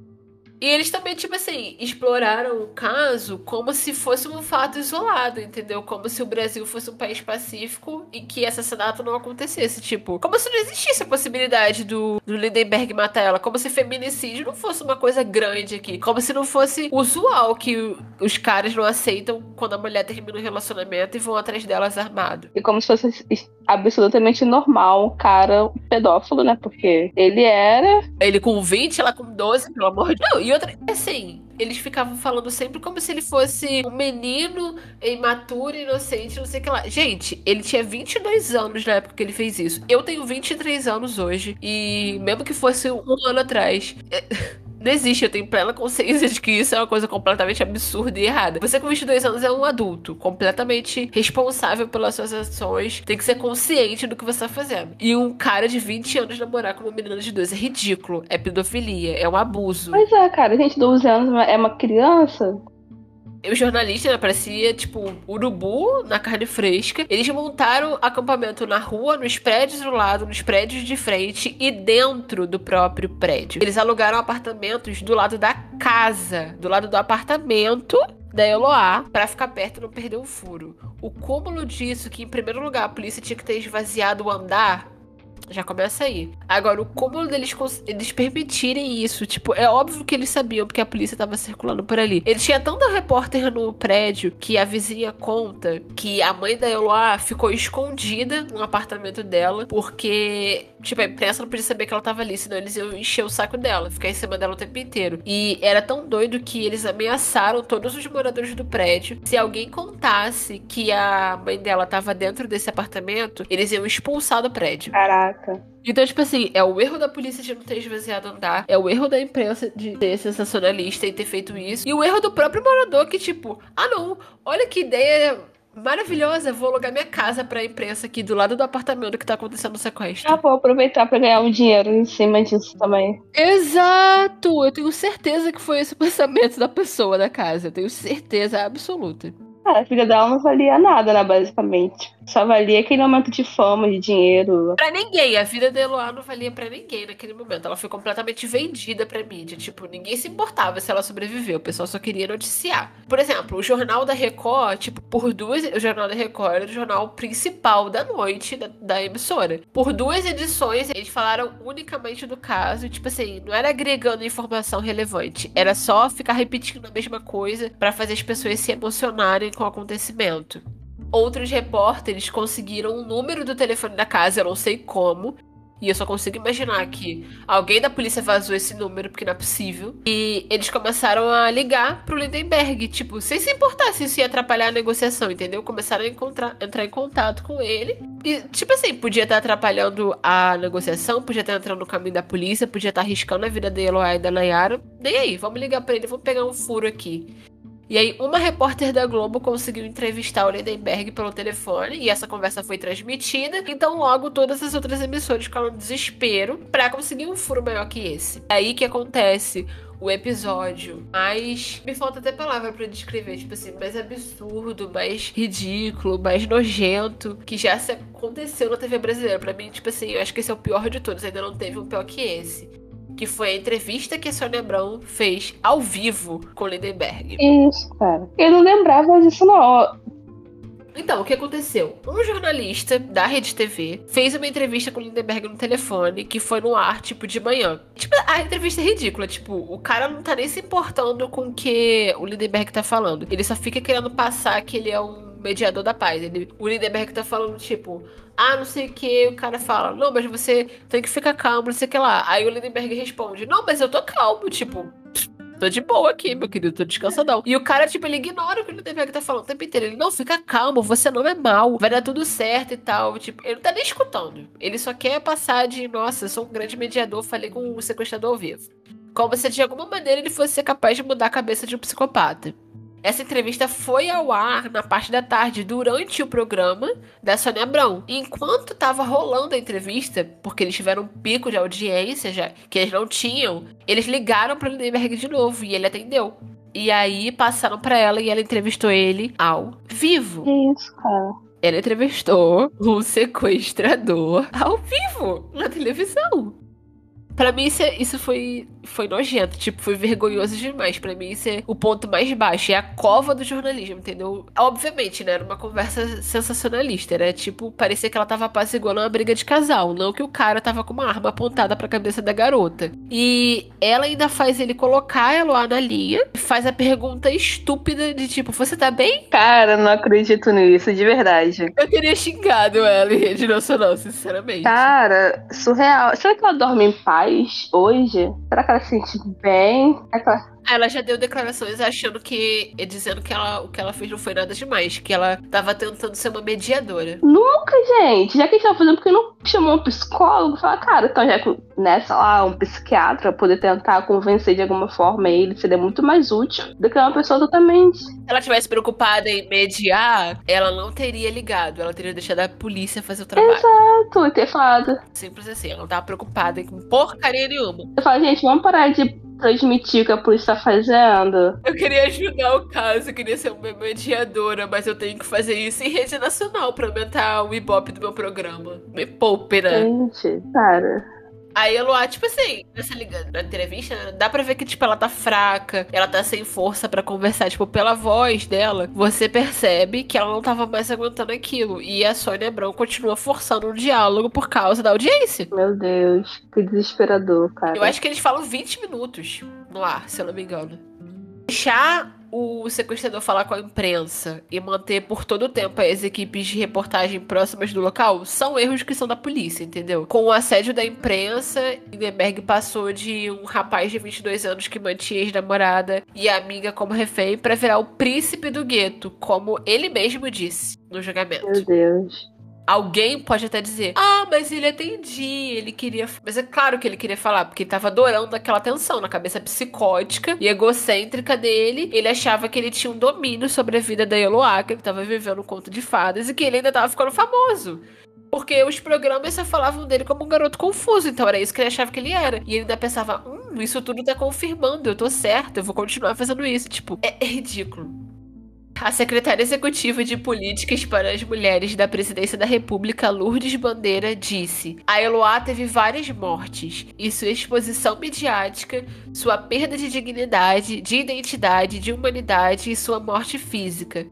E eles também, tipo assim, exploraram o caso como se fosse um fato isolado, entendeu? Como se o Brasil fosse um país pacífico e que assassinato não acontecesse. Tipo, como se não existisse a possibilidade do, do Lindenberg matar ela. Como se feminicídio não fosse uma coisa grande aqui. Como se não fosse usual que os caras não aceitam quando a mulher termina o um relacionamento e vão atrás delas armado. E como se fosse absolutamente normal um cara pedófilo, né? Porque ele era. Ele com 20, ela com 12, pelo amor de Deus. E outra, assim, eles ficavam falando sempre como se ele fosse um menino imaturo, inocente, não sei o que lá. Gente, ele tinha 22 anos na época que ele fez isso. Eu tenho 23 anos hoje. E mesmo que fosse um ano atrás. Não existe, eu tenho plena consciência de que isso é uma coisa completamente absurda e errada. Você com 22 anos é um adulto, completamente responsável pelas suas ações, tem que ser consciente do que você tá fazendo. E um cara de 20 anos namorar com uma menina de 12 é ridículo, é pedofilia, é um abuso. Pois é, cara, gente, 12 anos é uma criança. O jornalista né, parecia, tipo, urubu na carne fresca. Eles montaram acampamento na rua, nos prédios do lado, nos prédios de frente e dentro do próprio prédio. Eles alugaram apartamentos do lado da casa, do lado do apartamento da Eloá para ficar perto e não perder o furo. O cúmulo disso, que em primeiro lugar a polícia tinha que ter esvaziado o andar, já começa aí. Agora, o cúmulo deles eles permitirem isso, tipo, é óbvio que eles sabiam porque a polícia tava circulando por ali. Ele tinha tanta repórter no prédio que a vizinha conta que a mãe da Eloá ficou escondida no apartamento dela porque, tipo, a imprensa não podia saber que ela tava ali, senão eles iam encher o saco dela, ficar em cima dela o tempo inteiro. E era tão doido que eles ameaçaram todos os moradores do prédio. Se alguém contasse que a mãe dela tava dentro desse apartamento, eles iam expulsar do prédio. Caraca. Caraca. Então, tipo assim, é o erro da polícia de não ter esvaziado andar, é o erro da imprensa de ser sensacionalista e ter feito isso, e o erro do próprio morador que, tipo, ah não, olha que ideia maravilhosa, vou alugar minha casa pra imprensa aqui do lado do apartamento que tá acontecendo o sequestro. Ah, vou aproveitar pra ganhar um dinheiro em cima disso também. Exato! Eu tenho certeza que foi esse o pensamento da pessoa da casa, eu tenho certeza absoluta. A filha dela não valia nada, né, basicamente. Só valia aquele momento de fama, de dinheiro. Pra ninguém. A vida de Eloá não valia para ninguém naquele momento. Ela foi completamente vendida pra mídia. Tipo, ninguém se importava se ela sobreviveu. O pessoal só queria noticiar. Por exemplo, o Jornal da Record, tipo, por duas. O Jornal da Record era o jornal principal da noite da, da emissora. Por duas edições, eles falaram unicamente do caso. Tipo assim, não era agregando informação relevante. Era só ficar repetindo a mesma coisa para fazer as pessoas se emocionarem com o acontecimento. Outros repórteres conseguiram o número do telefone da casa, eu não sei como. E eu só consigo imaginar que alguém da polícia vazou esse número, porque não é possível. E eles começaram a ligar pro Lindenberg, tipo, sem se importar se isso ia atrapalhar a negociação, entendeu? Começaram a encontrar, entrar em contato com ele. E, tipo assim, podia estar atrapalhando a negociação, podia estar entrando no caminho da polícia, podia estar arriscando a vida da Eloy e da Nayara. Nem aí, vamos ligar para ele, vamos pegar um furo aqui. E aí, uma repórter da Globo conseguiu entrevistar o Lindenberg pelo telefone e essa conversa foi transmitida. Então, logo, todas as outras emissoras ficaram no desespero para conseguir um furo maior que esse. É aí que acontece o episódio mais. Me falta até palavra para descrever, tipo assim, mais absurdo, mais ridículo, mais nojento que já se aconteceu na TV brasileira. Para mim, tipo assim, eu acho que esse é o pior de todos, ainda não teve um pior que esse que foi a entrevista que a Sônia Abrão fez ao vivo com Lindenberg. Isso, cara. Eu não lembrava disso, não. Então, o que aconteceu? Um jornalista da Rede TV fez uma entrevista com o Lindenberg no telefone, que foi no ar, tipo, de manhã. Tipo, a entrevista é ridícula. Tipo, o cara não tá nem se importando com o que o Lindenberg tá falando. Ele só fica querendo passar que ele é um mediador da paz. Ele, o Lindenberg tá falando, tipo, ah, não sei o que. O cara fala, não, mas você tem que ficar calmo, não sei o que lá. Aí o Lindenberg responde, não, mas eu tô calmo, tipo. Tô de boa aqui, meu querido, tô descansadão. E o cara, tipo, ele ignora o que o Lindenberg tá falando o tempo inteiro. Ele, não, fica calmo, você não é mal, vai dar tudo certo e tal. Tipo, ele não tá nem escutando. Ele só quer passar de, nossa, eu sou um grande mediador, falei com o sequestrador ao vivo. Como se de alguma maneira ele fosse capaz de mudar a cabeça de um psicopata. Essa entrevista foi ao ar na parte da tarde, durante o programa da Sônia Abrão. enquanto estava rolando a entrevista, porque eles tiveram um pico de audiência já, que eles não tinham, eles ligaram para o Lindenberg de novo e ele atendeu. E aí passaram para ela e ela entrevistou ele ao vivo. Isso, cara. Ela entrevistou um sequestrador ao vivo na televisão. Para mim, isso, é, isso foi, foi nojento. Tipo, foi vergonhoso demais. para mim, isso é o ponto mais baixo. É a cova do jornalismo, entendeu? Obviamente, né? Era uma conversa sensacionalista. Era tipo, parecia que ela tava apaziguando uma briga de casal. Não que o cara tava com uma arma apontada pra cabeça da garota. E ela ainda faz ele colocar ela lá na linha. Faz a pergunta estúpida de tipo, você tá bem? Cara, não acredito nisso, de verdade. Eu teria xingado ela em rede nacional, sinceramente. Cara, surreal. Será que ela dorme em paz? hoje? Será que ela se sente bem? Ela... Ela já deu declarações achando que. dizendo que ela, o que ela fez não foi nada demais, que ela tava tentando ser uma mediadora. Nunca, gente. Já que a gente tava fazendo, porque não chamou um psicólogo? Fala, cara, então já que, né, sei lá, um psiquiatra poder tentar convencer de alguma forma ele seria muito mais útil do que uma pessoa totalmente. Se ela tivesse preocupada em mediar, ela não teria ligado. Ela teria deixado a polícia fazer o trabalho. Exato, e ter falado. Simples assim, ela não tava preocupada com porcaria nenhuma. Eu falo, gente, vamos parar de transmitir o que a polícia tá fazendo. Eu queria ajudar o caso, eu queria ser uma mediadora, mas eu tenho que fazer isso em rede nacional pra aumentar o ibope do meu programa. Me poupe, né? Gente, cara. Aí a Luá, tipo assim, nessa liga, na entrevista, dá pra ver que, tipo, ela tá fraca, ela tá sem força para conversar. Tipo, pela voz dela, você percebe que ela não tava mais aguentando aquilo. E a Sônia Abrão continua forçando um diálogo por causa da audiência. Meu Deus, que desesperador, cara. Eu acho que eles falam 20 minutos no ar, se eu não me engano. Deixar o sequestrador falar com a imprensa e manter por todo o tempo as equipes de reportagem próximas do local são erros que são da polícia, entendeu? Com o assédio da imprensa, Lindenberg passou de um rapaz de 22 anos que mantinha ex-namorada e amiga como refém para virar o príncipe do gueto, como ele mesmo disse no julgamento. Meu Deus. Alguém pode até dizer, ah, mas ele atendia, ele queria. Mas é claro que ele queria falar, porque ele tava adorando aquela tensão na cabeça psicótica e egocêntrica dele. Ele achava que ele tinha um domínio sobre a vida da Eloá, que ele tava vivendo um conto de fadas e que ele ainda tava ficando famoso. Porque os programas só falavam dele como um garoto confuso, então era isso que ele achava que ele era. E ele ainda pensava, hum, isso tudo tá confirmando, eu tô certo, eu vou continuar fazendo isso. Tipo, é, é ridículo. A secretária executiva de políticas para as mulheres da presidência da República, Lourdes Bandeira, disse: A Eloá teve várias mortes e sua exposição midiática, sua perda de dignidade, de identidade, de humanidade e sua morte física.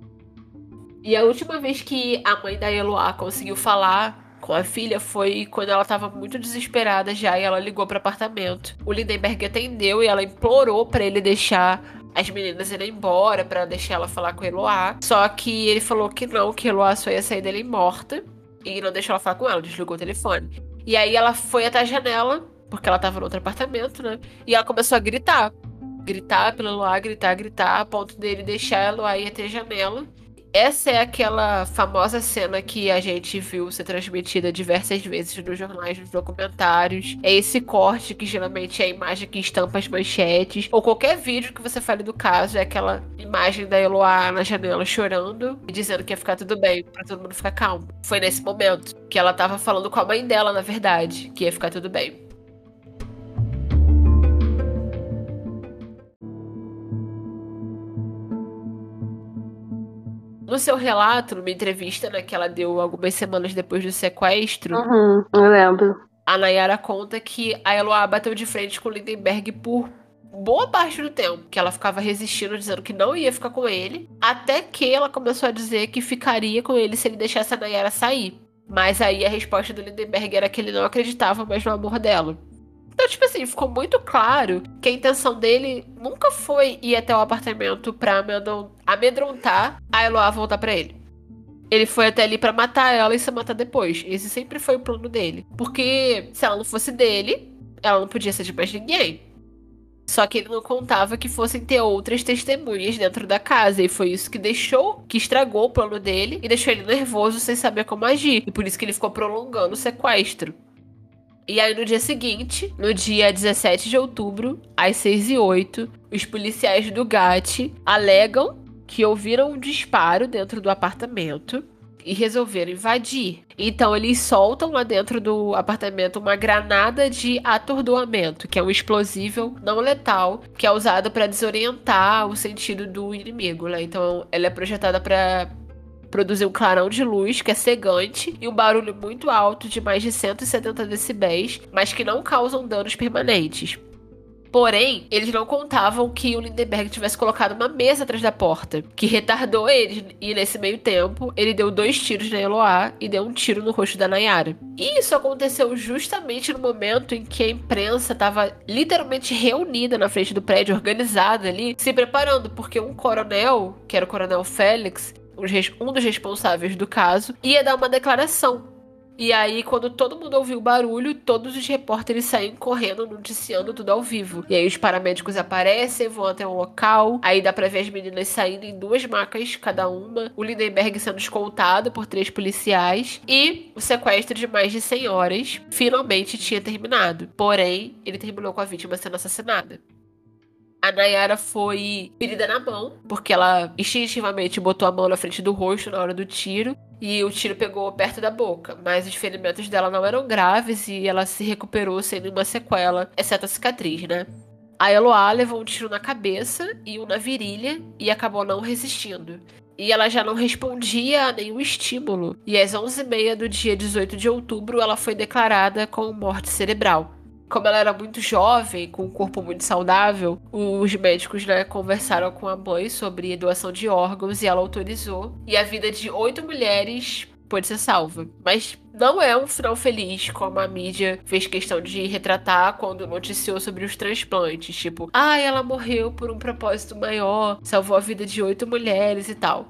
E a última vez que a mãe da Eloá conseguiu falar com a filha foi quando ela estava muito desesperada já e ela ligou para o apartamento. O Lindenberg atendeu e ela implorou para ele deixar as meninas irem embora para deixar ela falar com Eloá. Só que ele falou que não, que Eloá só ia sair dele morta. E não deixou ela falar com ela, desligou o telefone. E aí ela foi até a janela, porque ela tava no outro apartamento, né? E ela começou a gritar. Gritar pela Eloá, gritar, gritar, a ponto dele deixar Eloá ir até a janela. Essa é aquela famosa cena que a gente viu ser transmitida diversas vezes nos jornais, nos documentários. É esse corte que geralmente é a imagem que estampa as manchetes, ou qualquer vídeo que você fale do caso, é aquela imagem da Eloá na janela chorando e dizendo que ia ficar tudo bem, para todo mundo ficar calmo. Foi nesse momento que ela tava falando com a mãe dela, na verdade, que ia ficar tudo bem. No seu relato, numa entrevista né, que ela deu algumas semanas depois do sequestro, uhum, eu lembro. A Nayara conta que a Eloá bateu de frente com o Lindenberg por boa parte do tempo, que ela ficava resistindo, dizendo que não ia ficar com ele, até que ela começou a dizer que ficaria com ele se ele deixasse a Nayara sair. Mas aí a resposta do Lindenberg era que ele não acreditava mais no amor dela. Então, tipo assim, ficou muito claro que a intenção dele nunca foi ir até o apartamento pra amedrontar a Eloá voltar para ele. Ele foi até ali para matar ela e se matar depois. Esse sempre foi o plano dele. Porque se ela não fosse dele, ela não podia ser de mais ninguém. Só que ele não contava que fossem ter outras testemunhas dentro da casa. E foi isso que deixou, que estragou o plano dele e deixou ele nervoso sem saber como agir. E por isso que ele ficou prolongando o sequestro. E aí, no dia seguinte, no dia 17 de outubro, às 6 e 8 os policiais do GAT alegam que ouviram um disparo dentro do apartamento e resolveram invadir. Então eles soltam lá dentro do apartamento uma granada de atordoamento, que é um explosivo não letal, que é usado para desorientar o sentido do inimigo, né? Então ela é projetada para produzir um clarão de luz que é cegante e um barulho muito alto de mais de 170 decibéis, mas que não causam danos permanentes. Porém, eles não contavam que o Lindenberg tivesse colocado uma mesa atrás da porta, que retardou eles. E nesse meio tempo, ele deu dois tiros na Eloá e deu um tiro no rosto da Nayara. E isso aconteceu justamente no momento em que a imprensa estava literalmente reunida na frente do prédio, organizada ali, se preparando, porque um coronel, que era o coronel Félix, um dos responsáveis do caso, ia dar uma declaração. E aí, quando todo mundo ouviu o barulho, todos os repórteres saem correndo, noticiando tudo ao vivo. E aí os paramédicos aparecem, vão até o local. Aí dá pra ver as meninas saindo em duas macas, cada uma. O Lindenberg sendo escoltado por três policiais. E o sequestro de mais de 100 horas finalmente tinha terminado. Porém, ele terminou com a vítima sendo assassinada. A Nayara foi ferida na mão, porque ela instintivamente botou a mão na frente do rosto na hora do tiro. E o tiro pegou perto da boca. Mas os ferimentos dela não eram graves e ela se recuperou sem nenhuma sequela, exceto a cicatriz, né? A Eloá levou um tiro na cabeça e um na virilha e acabou não resistindo. E ela já não respondia a nenhum estímulo. E às 11h30 do dia 18 de outubro, ela foi declarada com morte cerebral como ela era muito jovem, com um corpo muito saudável, os médicos né, conversaram com a mãe sobre doação de órgãos e ela autorizou. E a vida de oito mulheres pôde ser salva. Mas não é um final feliz, como a mídia fez questão de retratar quando noticiou sobre os transplantes. Tipo, ah, ela morreu por um propósito maior, salvou a vida de oito mulheres e tal.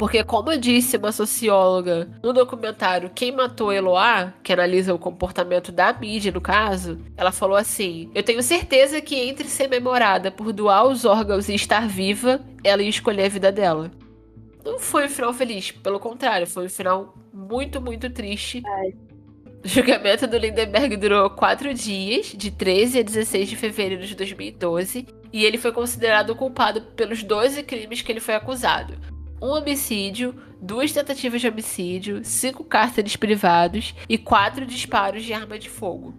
Porque, como disse uma socióloga no documentário Quem Matou Eloá, que analisa o comportamento da mídia no caso, ela falou assim: Eu tenho certeza que entre ser memorada por doar os órgãos e estar viva, ela ia escolher a vida dela. Não foi um final feliz, pelo contrário, foi um final muito, muito triste. Ai. O julgamento do Lindenberg durou quatro dias, de 13 a 16 de fevereiro de 2012, e ele foi considerado culpado pelos 12 crimes que ele foi acusado um homicídio, duas tentativas de homicídio, cinco cárceres privados e quatro disparos de arma de fogo.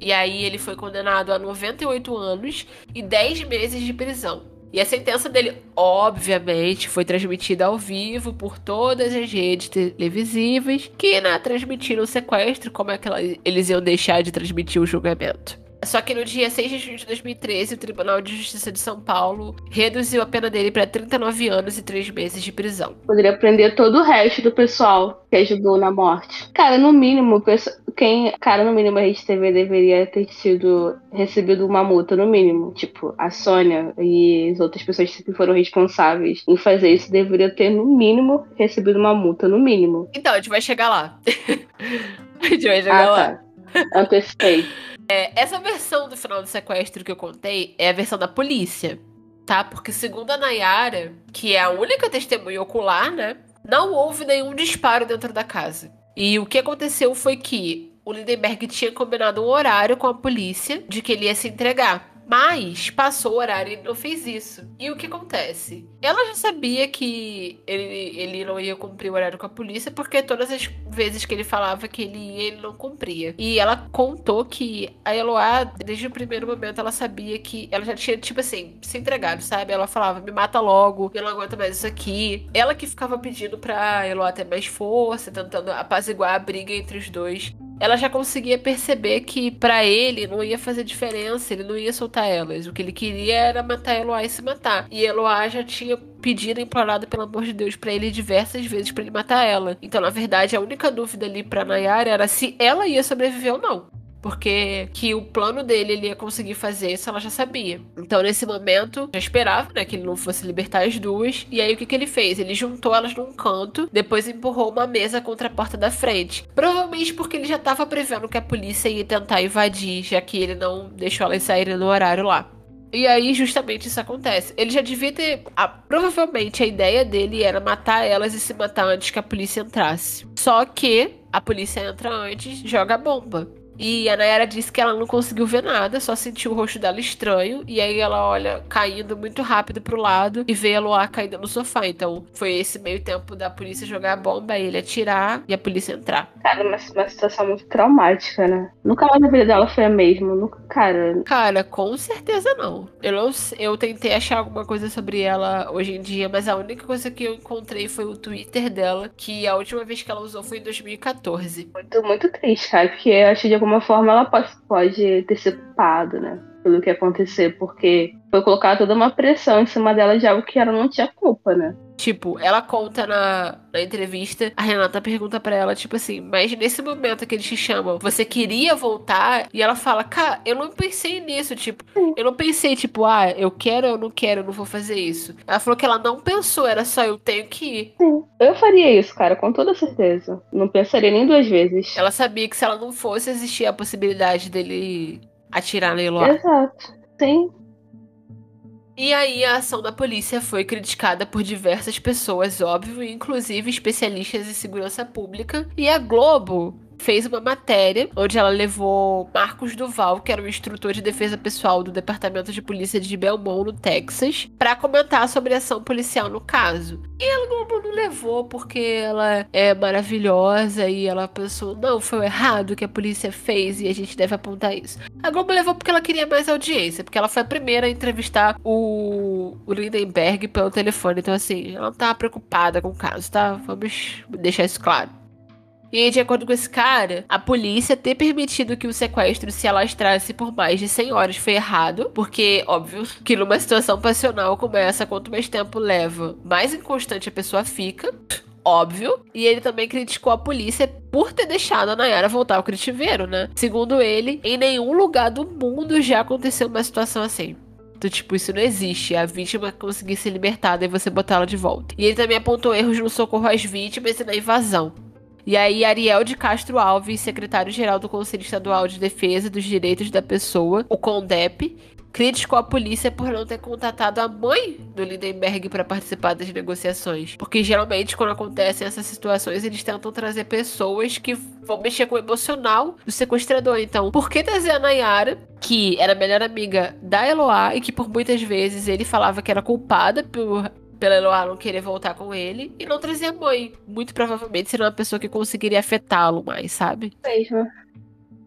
E aí ele foi condenado a 98 anos e 10 meses de prisão. E a sentença dele, obviamente, foi transmitida ao vivo por todas as redes televisivas que né, transmitiram o sequestro, como é que eles iam deixar de transmitir o julgamento. Só que no dia 6 de junho de 2013, o Tribunal de Justiça de São Paulo reduziu a pena dele para 39 anos e 3 meses de prisão. Poderia prender todo o resto do pessoal que ajudou na morte. Cara, no mínimo, quem, cara, no mínimo a Rede TV deveria ter sido recebido uma multa, no mínimo. Tipo, a Sônia e as outras pessoas que foram responsáveis em fazer isso deveriam ter, no mínimo, recebido uma multa, no mínimo. Então, a gente vai chegar lá. a gente vai chegar ah, lá. Tá. Antecipei. É, essa versão do final do sequestro que eu contei é a versão da polícia, tá? Porque segundo a Nayara, que é a única testemunha ocular, né? Não houve nenhum disparo dentro da casa. E o que aconteceu foi que o Lindenberg tinha combinado um horário com a polícia de que ele ia se entregar. Mas passou o horário e não fez isso. E o que acontece? Ela já sabia que ele, ele não ia cumprir o horário com a polícia, porque todas as vezes que ele falava que ele ia, ele não cumpria. E ela contou que a Eloá, desde o primeiro momento, ela sabia que ela já tinha, tipo assim, se entregado, sabe? Ela falava, me mata logo, eu não aguento mais isso aqui. Ela que ficava pedindo pra Eloá ter mais força, tentando apaziguar a briga entre os dois ela já conseguia perceber que para ele não ia fazer diferença, ele não ia soltar elas. O que ele queria era matar Eloá e se matar. E Eloá já tinha pedido, implorado pelo amor de Deus para ele diversas vezes para ele matar ela. Então, na verdade, a única dúvida ali para Nayara era se ela ia sobreviver ou não. Porque que o plano dele ele ia conseguir fazer isso, ela já sabia. Então, nesse momento, já esperava, né, que ele não fosse libertar as duas. E aí, o que, que ele fez? Ele juntou elas num canto, depois empurrou uma mesa contra a porta da frente. Provavelmente porque ele já estava prevendo que a polícia ia tentar invadir, já que ele não deixou elas saírem no horário lá. E aí, justamente isso acontece. Ele já devia ter. A, provavelmente a ideia dele era matar elas e se matar antes que a polícia entrasse. Só que a polícia entra antes, joga a bomba. E a Nayara disse que ela não conseguiu ver nada, só sentiu o rosto dela estranho. E aí ela olha caindo muito rápido pro lado e vê a Loa caindo no sofá. Então foi esse meio tempo da polícia jogar a bomba, ele atirar e a polícia entrar. Cara, uma, uma situação muito traumática, né? Nunca mais a vida dela foi a mesma. Nunca, cara. Cara, com certeza não. Eu, não, eu tentei achar alguma coisa sobre ela hoje em dia, mas a única coisa que eu encontrei foi o Twitter dela, que a última vez que ela usou foi em 2014. Muito, muito triste, cara, porque eu acho de alguma forma ela pode, pode ter se culpado, né? Pelo que acontecer, porque foi colocar toda uma pressão em cima dela de algo que ela não tinha culpa, né? Tipo, ela conta na, na entrevista, a Renata pergunta para ela, tipo assim, mas nesse momento que eles te chamam, você queria voltar? E ela fala, cara, eu não pensei nisso, tipo, eu não pensei, tipo, ah, eu quero, eu não quero, eu não vou fazer isso. Ela falou que ela não pensou, era só eu tenho que ir. Sim. Eu faria isso, cara, com toda certeza. Não pensaria nem duas vezes. Ela sabia que se ela não fosse, existia a possibilidade dele atirar na Eloá. Exato. Sim. E aí a ação da polícia foi criticada por diversas pessoas, óbvio, inclusive especialistas em segurança pública. E a Globo fez uma matéria onde ela levou Marcos Duval, que era um instrutor de defesa pessoal do Departamento de Polícia de Belmont, no Texas, para comentar sobre a ação policial no caso. E ela não, não levou porque ela é maravilhosa e ela pensou, não, foi o errado que a polícia fez e a gente deve apontar isso. A Globo levou porque ela queria mais audiência, porque ela foi a primeira a entrevistar o, o Lindenberg pelo telefone. Então, assim, ela não tava preocupada com o caso, tá? Vamos deixar isso claro. E de acordo com esse cara, a polícia ter permitido que o sequestro se alastrasse por mais de 100 horas foi errado, porque, óbvio, que numa situação passional como essa, quanto mais tempo leva, mais inconstante a pessoa fica. Óbvio. E ele também criticou a polícia por ter deixado a Nayara voltar ao critiveiro, né? Segundo ele, em nenhum lugar do mundo já aconteceu uma situação assim. Então, tipo, isso não existe. A vítima conseguir ser libertada e você botar ela de volta. E ele também apontou erros no socorro às vítimas e na invasão. E aí, Ariel de Castro Alves, secretário-geral do Conselho Estadual de Defesa dos Direitos da Pessoa, o CONDEP, criticou a polícia por não ter contatado a mãe do Lindenberg para participar das negociações. Porque geralmente, quando acontecem essas situações, eles tentam trazer pessoas que vão mexer com o emocional do sequestrador. Então, por que trazer a Nayara, que era a melhor amiga da Eloá e que por muitas vezes ele falava que era culpada por pela Eloá não querer voltar com ele e não trazer a mãe. Muito provavelmente seria uma pessoa que conseguiria afetá-lo mais, sabe? Mesmo.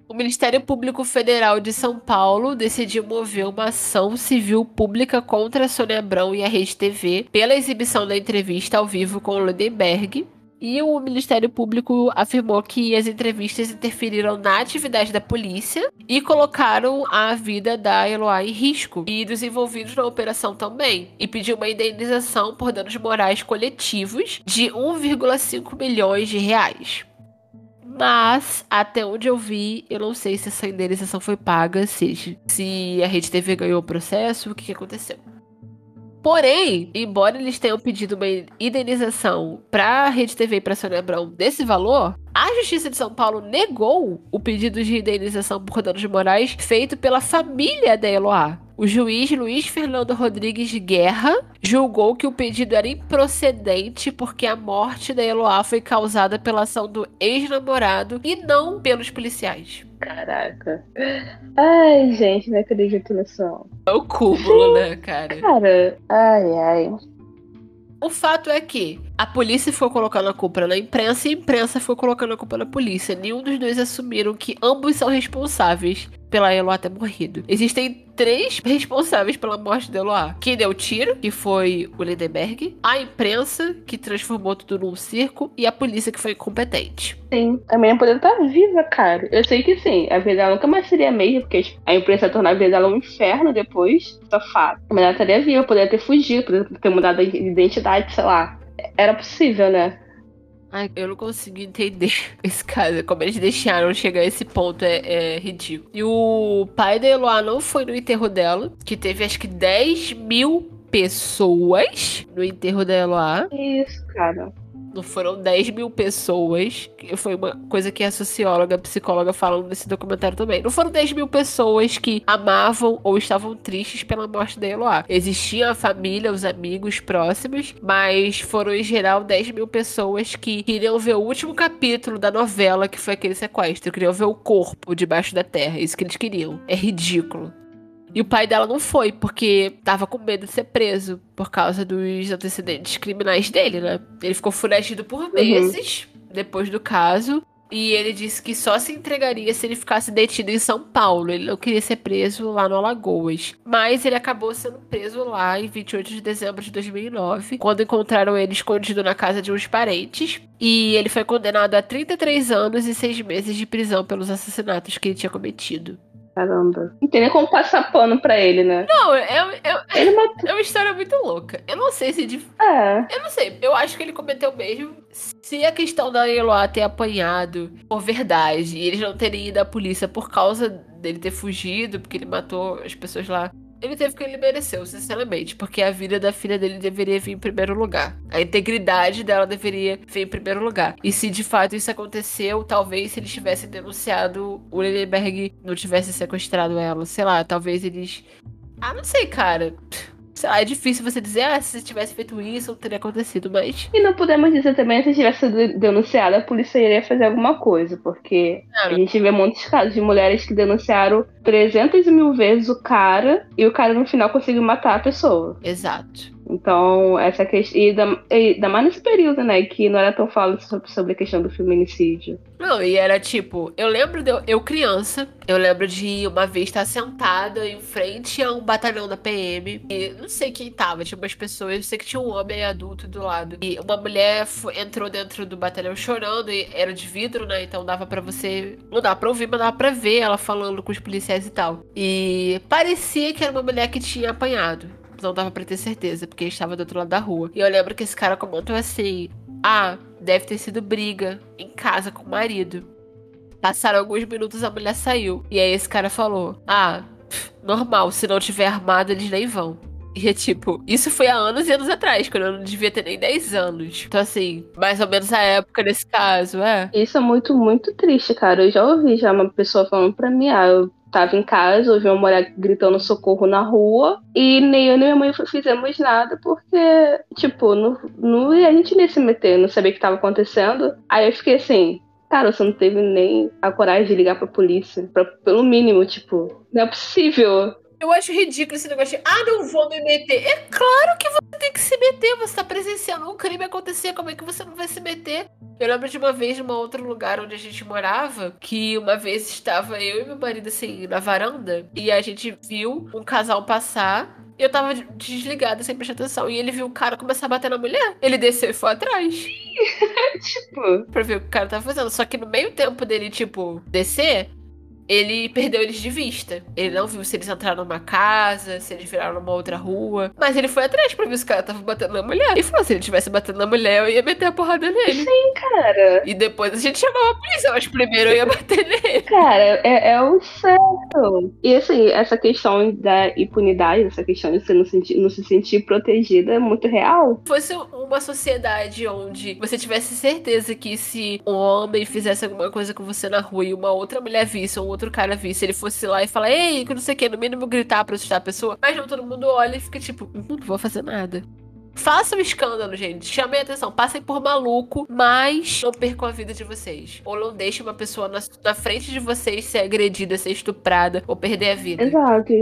O Ministério Público Federal de São Paulo decidiu mover uma ação civil pública contra a Sônia Abrão e a Rede TV pela exibição da entrevista ao vivo com o Ludenberg, e o Ministério Público afirmou que as entrevistas interferiram na atividade da polícia e colocaram a vida da Eloá em risco e dos envolvidos na operação também. E pediu uma indenização por danos morais coletivos de 1,5 milhões de reais. Mas, até onde eu vi, eu não sei se essa indenização foi paga, seja, se a Rede TV ganhou o processo, o que, que aconteceu. Porém, embora eles tenham pedido uma indenização para a Rede TV e para Sônia Abrão desse valor, a Justiça de São Paulo negou o pedido de indenização por danos morais feito pela família da Eloá. O juiz Luiz Fernando Rodrigues Guerra julgou que o pedido era improcedente porque a morte da Eloá foi causada pela ação do ex-namorado e não pelos policiais. Caraca. Ai, gente, não acredito nisso. É o cúmulo, né, cara? Cara, ai, ai. O fato é que a polícia foi colocando a culpa na imprensa e a imprensa foi colocando a culpa na polícia. Nenhum dos dois assumiram que ambos são responsáveis pela Eloá ter morrido. Existem três responsáveis pela morte de Eloá. Quem deu o tiro, que foi o Lindenberg, a imprensa, que transformou tudo num circo, e a polícia, que foi incompetente. Sim, a menina poderia estar viva, cara. Eu sei que sim, a vida dela nunca mais seria a mesma, porque a imprensa ia tornar a vida dela um inferno depois, isso é. Mas ela estaria viva, poderia ter fugido, poderia ter mudado de identidade, sei lá. Era possível, né? Ai, eu não consigo entender esse caso. Como eles deixaram chegar a esse ponto é, é ridículo. E o pai da Eloá não foi no enterro dela, que teve acho que 10 mil pessoas no enterro da Eloá. Isso, cara. Não foram 10 mil pessoas. Foi uma coisa que a socióloga, a psicóloga falam nesse documentário também. Não foram 10 mil pessoas que amavam ou estavam tristes pela morte da Eloá. Existia a família, os amigos próximos, mas foram em geral 10 mil pessoas que queriam ver o último capítulo da novela que foi aquele sequestro. Queriam ver o corpo debaixo da terra. Isso que eles queriam. É ridículo. E o pai dela não foi, porque tava com medo de ser preso por causa dos antecedentes criminais dele, né? Ele ficou foragido por meses uhum. depois do caso. E ele disse que só se entregaria se ele ficasse detido em São Paulo. Ele não queria ser preso lá no Alagoas. Mas ele acabou sendo preso lá em 28 de dezembro de 2009, quando encontraram ele escondido na casa de uns parentes. E ele foi condenado a 33 anos e 6 meses de prisão pelos assassinatos que ele tinha cometido. Caramba. Não tem nem como passar pano pra ele, né? Não, é, é, Ele matou. é uma história muito louca. Eu não sei se de É. Eu não sei, eu acho que ele cometeu mesmo. Se a questão da Eloá ter apanhado por verdade e eles não terem ido à polícia por causa dele ter fugido, porque ele matou as pessoas lá, ele teve o que ele mereceu, sinceramente, porque a vida da filha dele deveria vir em primeiro lugar. A integridade dela deveria vir em primeiro lugar. E se de fato isso aconteceu, talvez se eles tivessem denunciado, o Lillenberg não tivesse sequestrado ela. Sei lá, talvez eles. Ah, não sei, cara. Sei lá, é difícil você dizer, ah, se você tivesse feito isso, não teria acontecido, mas. E não podemos dizer também se tivesse sido denunciado, a polícia iria fazer alguma coisa, porque a gente vê muitos casos de mulheres que denunciaram 300 mil vezes o cara e o cara no final conseguiu matar a pessoa. Exato. Então, essa questão. E ainda mais nesse período, né? Que não era tão falado sobre, sobre a questão do feminicídio. Não, e era tipo, eu lembro de eu, eu criança, eu lembro de uma vez estar sentada em frente a um batalhão da PM. E não sei quem tava, tinha umas pessoas, eu sei que tinha um homem adulto do lado. E uma mulher fo- entrou dentro do batalhão chorando, e era de vidro, né? Então dava pra você. Não dava pra ouvir, mas dava pra ver ela falando com os policiais e tal. E parecia que era uma mulher que tinha apanhado. Não dava pra ter certeza, porque estava do outro lado da rua. E eu lembro que esse cara comentou assim: Ah, deve ter sido briga em casa com o marido. Passaram alguns minutos, a mulher saiu. E aí esse cara falou: Ah, normal, se não tiver armado, eles nem vão. E é tipo, isso foi há anos e anos atrás, quando eu não devia ter nem 10 anos. Então, assim, mais ou menos a época nesse caso, é. Isso é muito, muito triste, cara. Eu já ouvi já uma pessoa falando pra mim, ah, eu tava em casa, ouvi uma mulher gritando socorro na rua, e nem eu nem minha mãe fizemos nada, porque, tipo, não, não, a gente nem se meter, não sabia o que tava acontecendo. Aí eu fiquei assim, cara, você não teve nem a coragem de ligar pra polícia, pra, pelo mínimo, tipo, não é possível. Eu acho ridículo esse negócio de, ah, não vou me meter. É claro que você tem que se meter, você tá presenciando um crime acontecer, como é que você não vai se meter? Eu lembro de uma vez, num outro lugar onde a gente morava, que uma vez estava eu e meu marido, assim, na varanda, e a gente viu um casal passar, e eu tava desligada, sem prestar atenção, e ele viu o cara começar a bater na mulher. Ele desceu e foi atrás. Tipo, Pra ver o que o cara tava fazendo. Só que no meio tempo dele, tipo, descer, ele perdeu eles de vista. Ele não viu se eles entraram numa casa, se eles viraram numa outra rua. Mas ele foi atrás pra ver se o cara tava batendo na mulher. E falou: se ele tivesse batendo na mulher, eu ia meter a porrada nele. cara, E depois a gente chamava a polícia, mas primeiro eu ia bater nele. Cara, é, é o certo. E assim, essa questão da impunidade, essa questão de você não, sentir, não se sentir protegida é muito real. Se fosse uma sociedade onde você tivesse certeza que se um homem fizesse alguma coisa com você na rua e uma outra mulher visse, ou um outro cara visse, ele fosse lá e falar, ei, que não sei o que, no mínimo gritar pra assustar a pessoa. Mas não, todo mundo olha e fica tipo, "Hum, não vou fazer nada. Façam escândalo, gente. Chamem atenção. Passem por maluco, mas não percam a vida de vocês. Ou não deixem uma pessoa na, na frente de vocês ser agredida, ser estuprada ou perder a vida. Exato.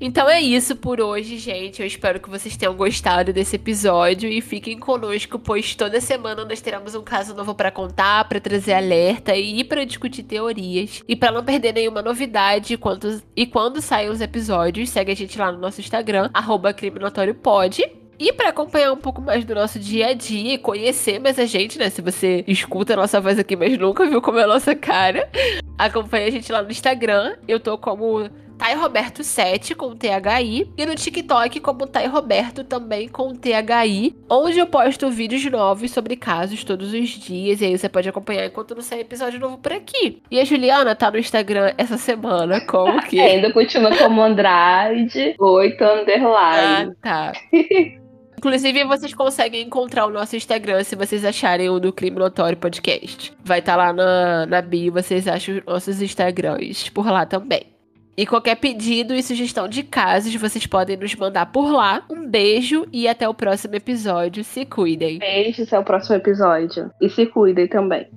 Então é isso por hoje, gente. Eu espero que vocês tenham gostado desse episódio e fiquem conosco, pois toda semana nós teremos um caso novo pra contar, pra trazer alerta e pra discutir teorias. E pra não perder nenhuma novidade quando, e quando saem os episódios, segue a gente lá no nosso Instagram, arroba crimiноtóriopod. E pra acompanhar um pouco mais do nosso dia a dia e conhecer mais a gente, né? Se você escuta a nossa voz aqui, mas nunca viu como é a nossa cara, acompanha a gente lá no Instagram. Eu tô como Thay Roberto 7 com THI e no TikTok como Thay Roberto também com THI, onde eu posto vídeos novos sobre casos todos os dias e aí você pode acompanhar enquanto não sair episódio novo por aqui. E a Juliana tá no Instagram essa semana como que Ainda continua como Andrade 8 Ah, underline. tá. Inclusive, vocês conseguem encontrar o nosso Instagram se vocês acharem o do Crime Notório Podcast. Vai estar lá na, na bio, vocês acham os nossos Instagrams por lá também. E qualquer pedido e sugestão de casos, vocês podem nos mandar por lá. Um beijo e até o próximo episódio. Se cuidem. Beijo, até o próximo episódio. E se cuidem também.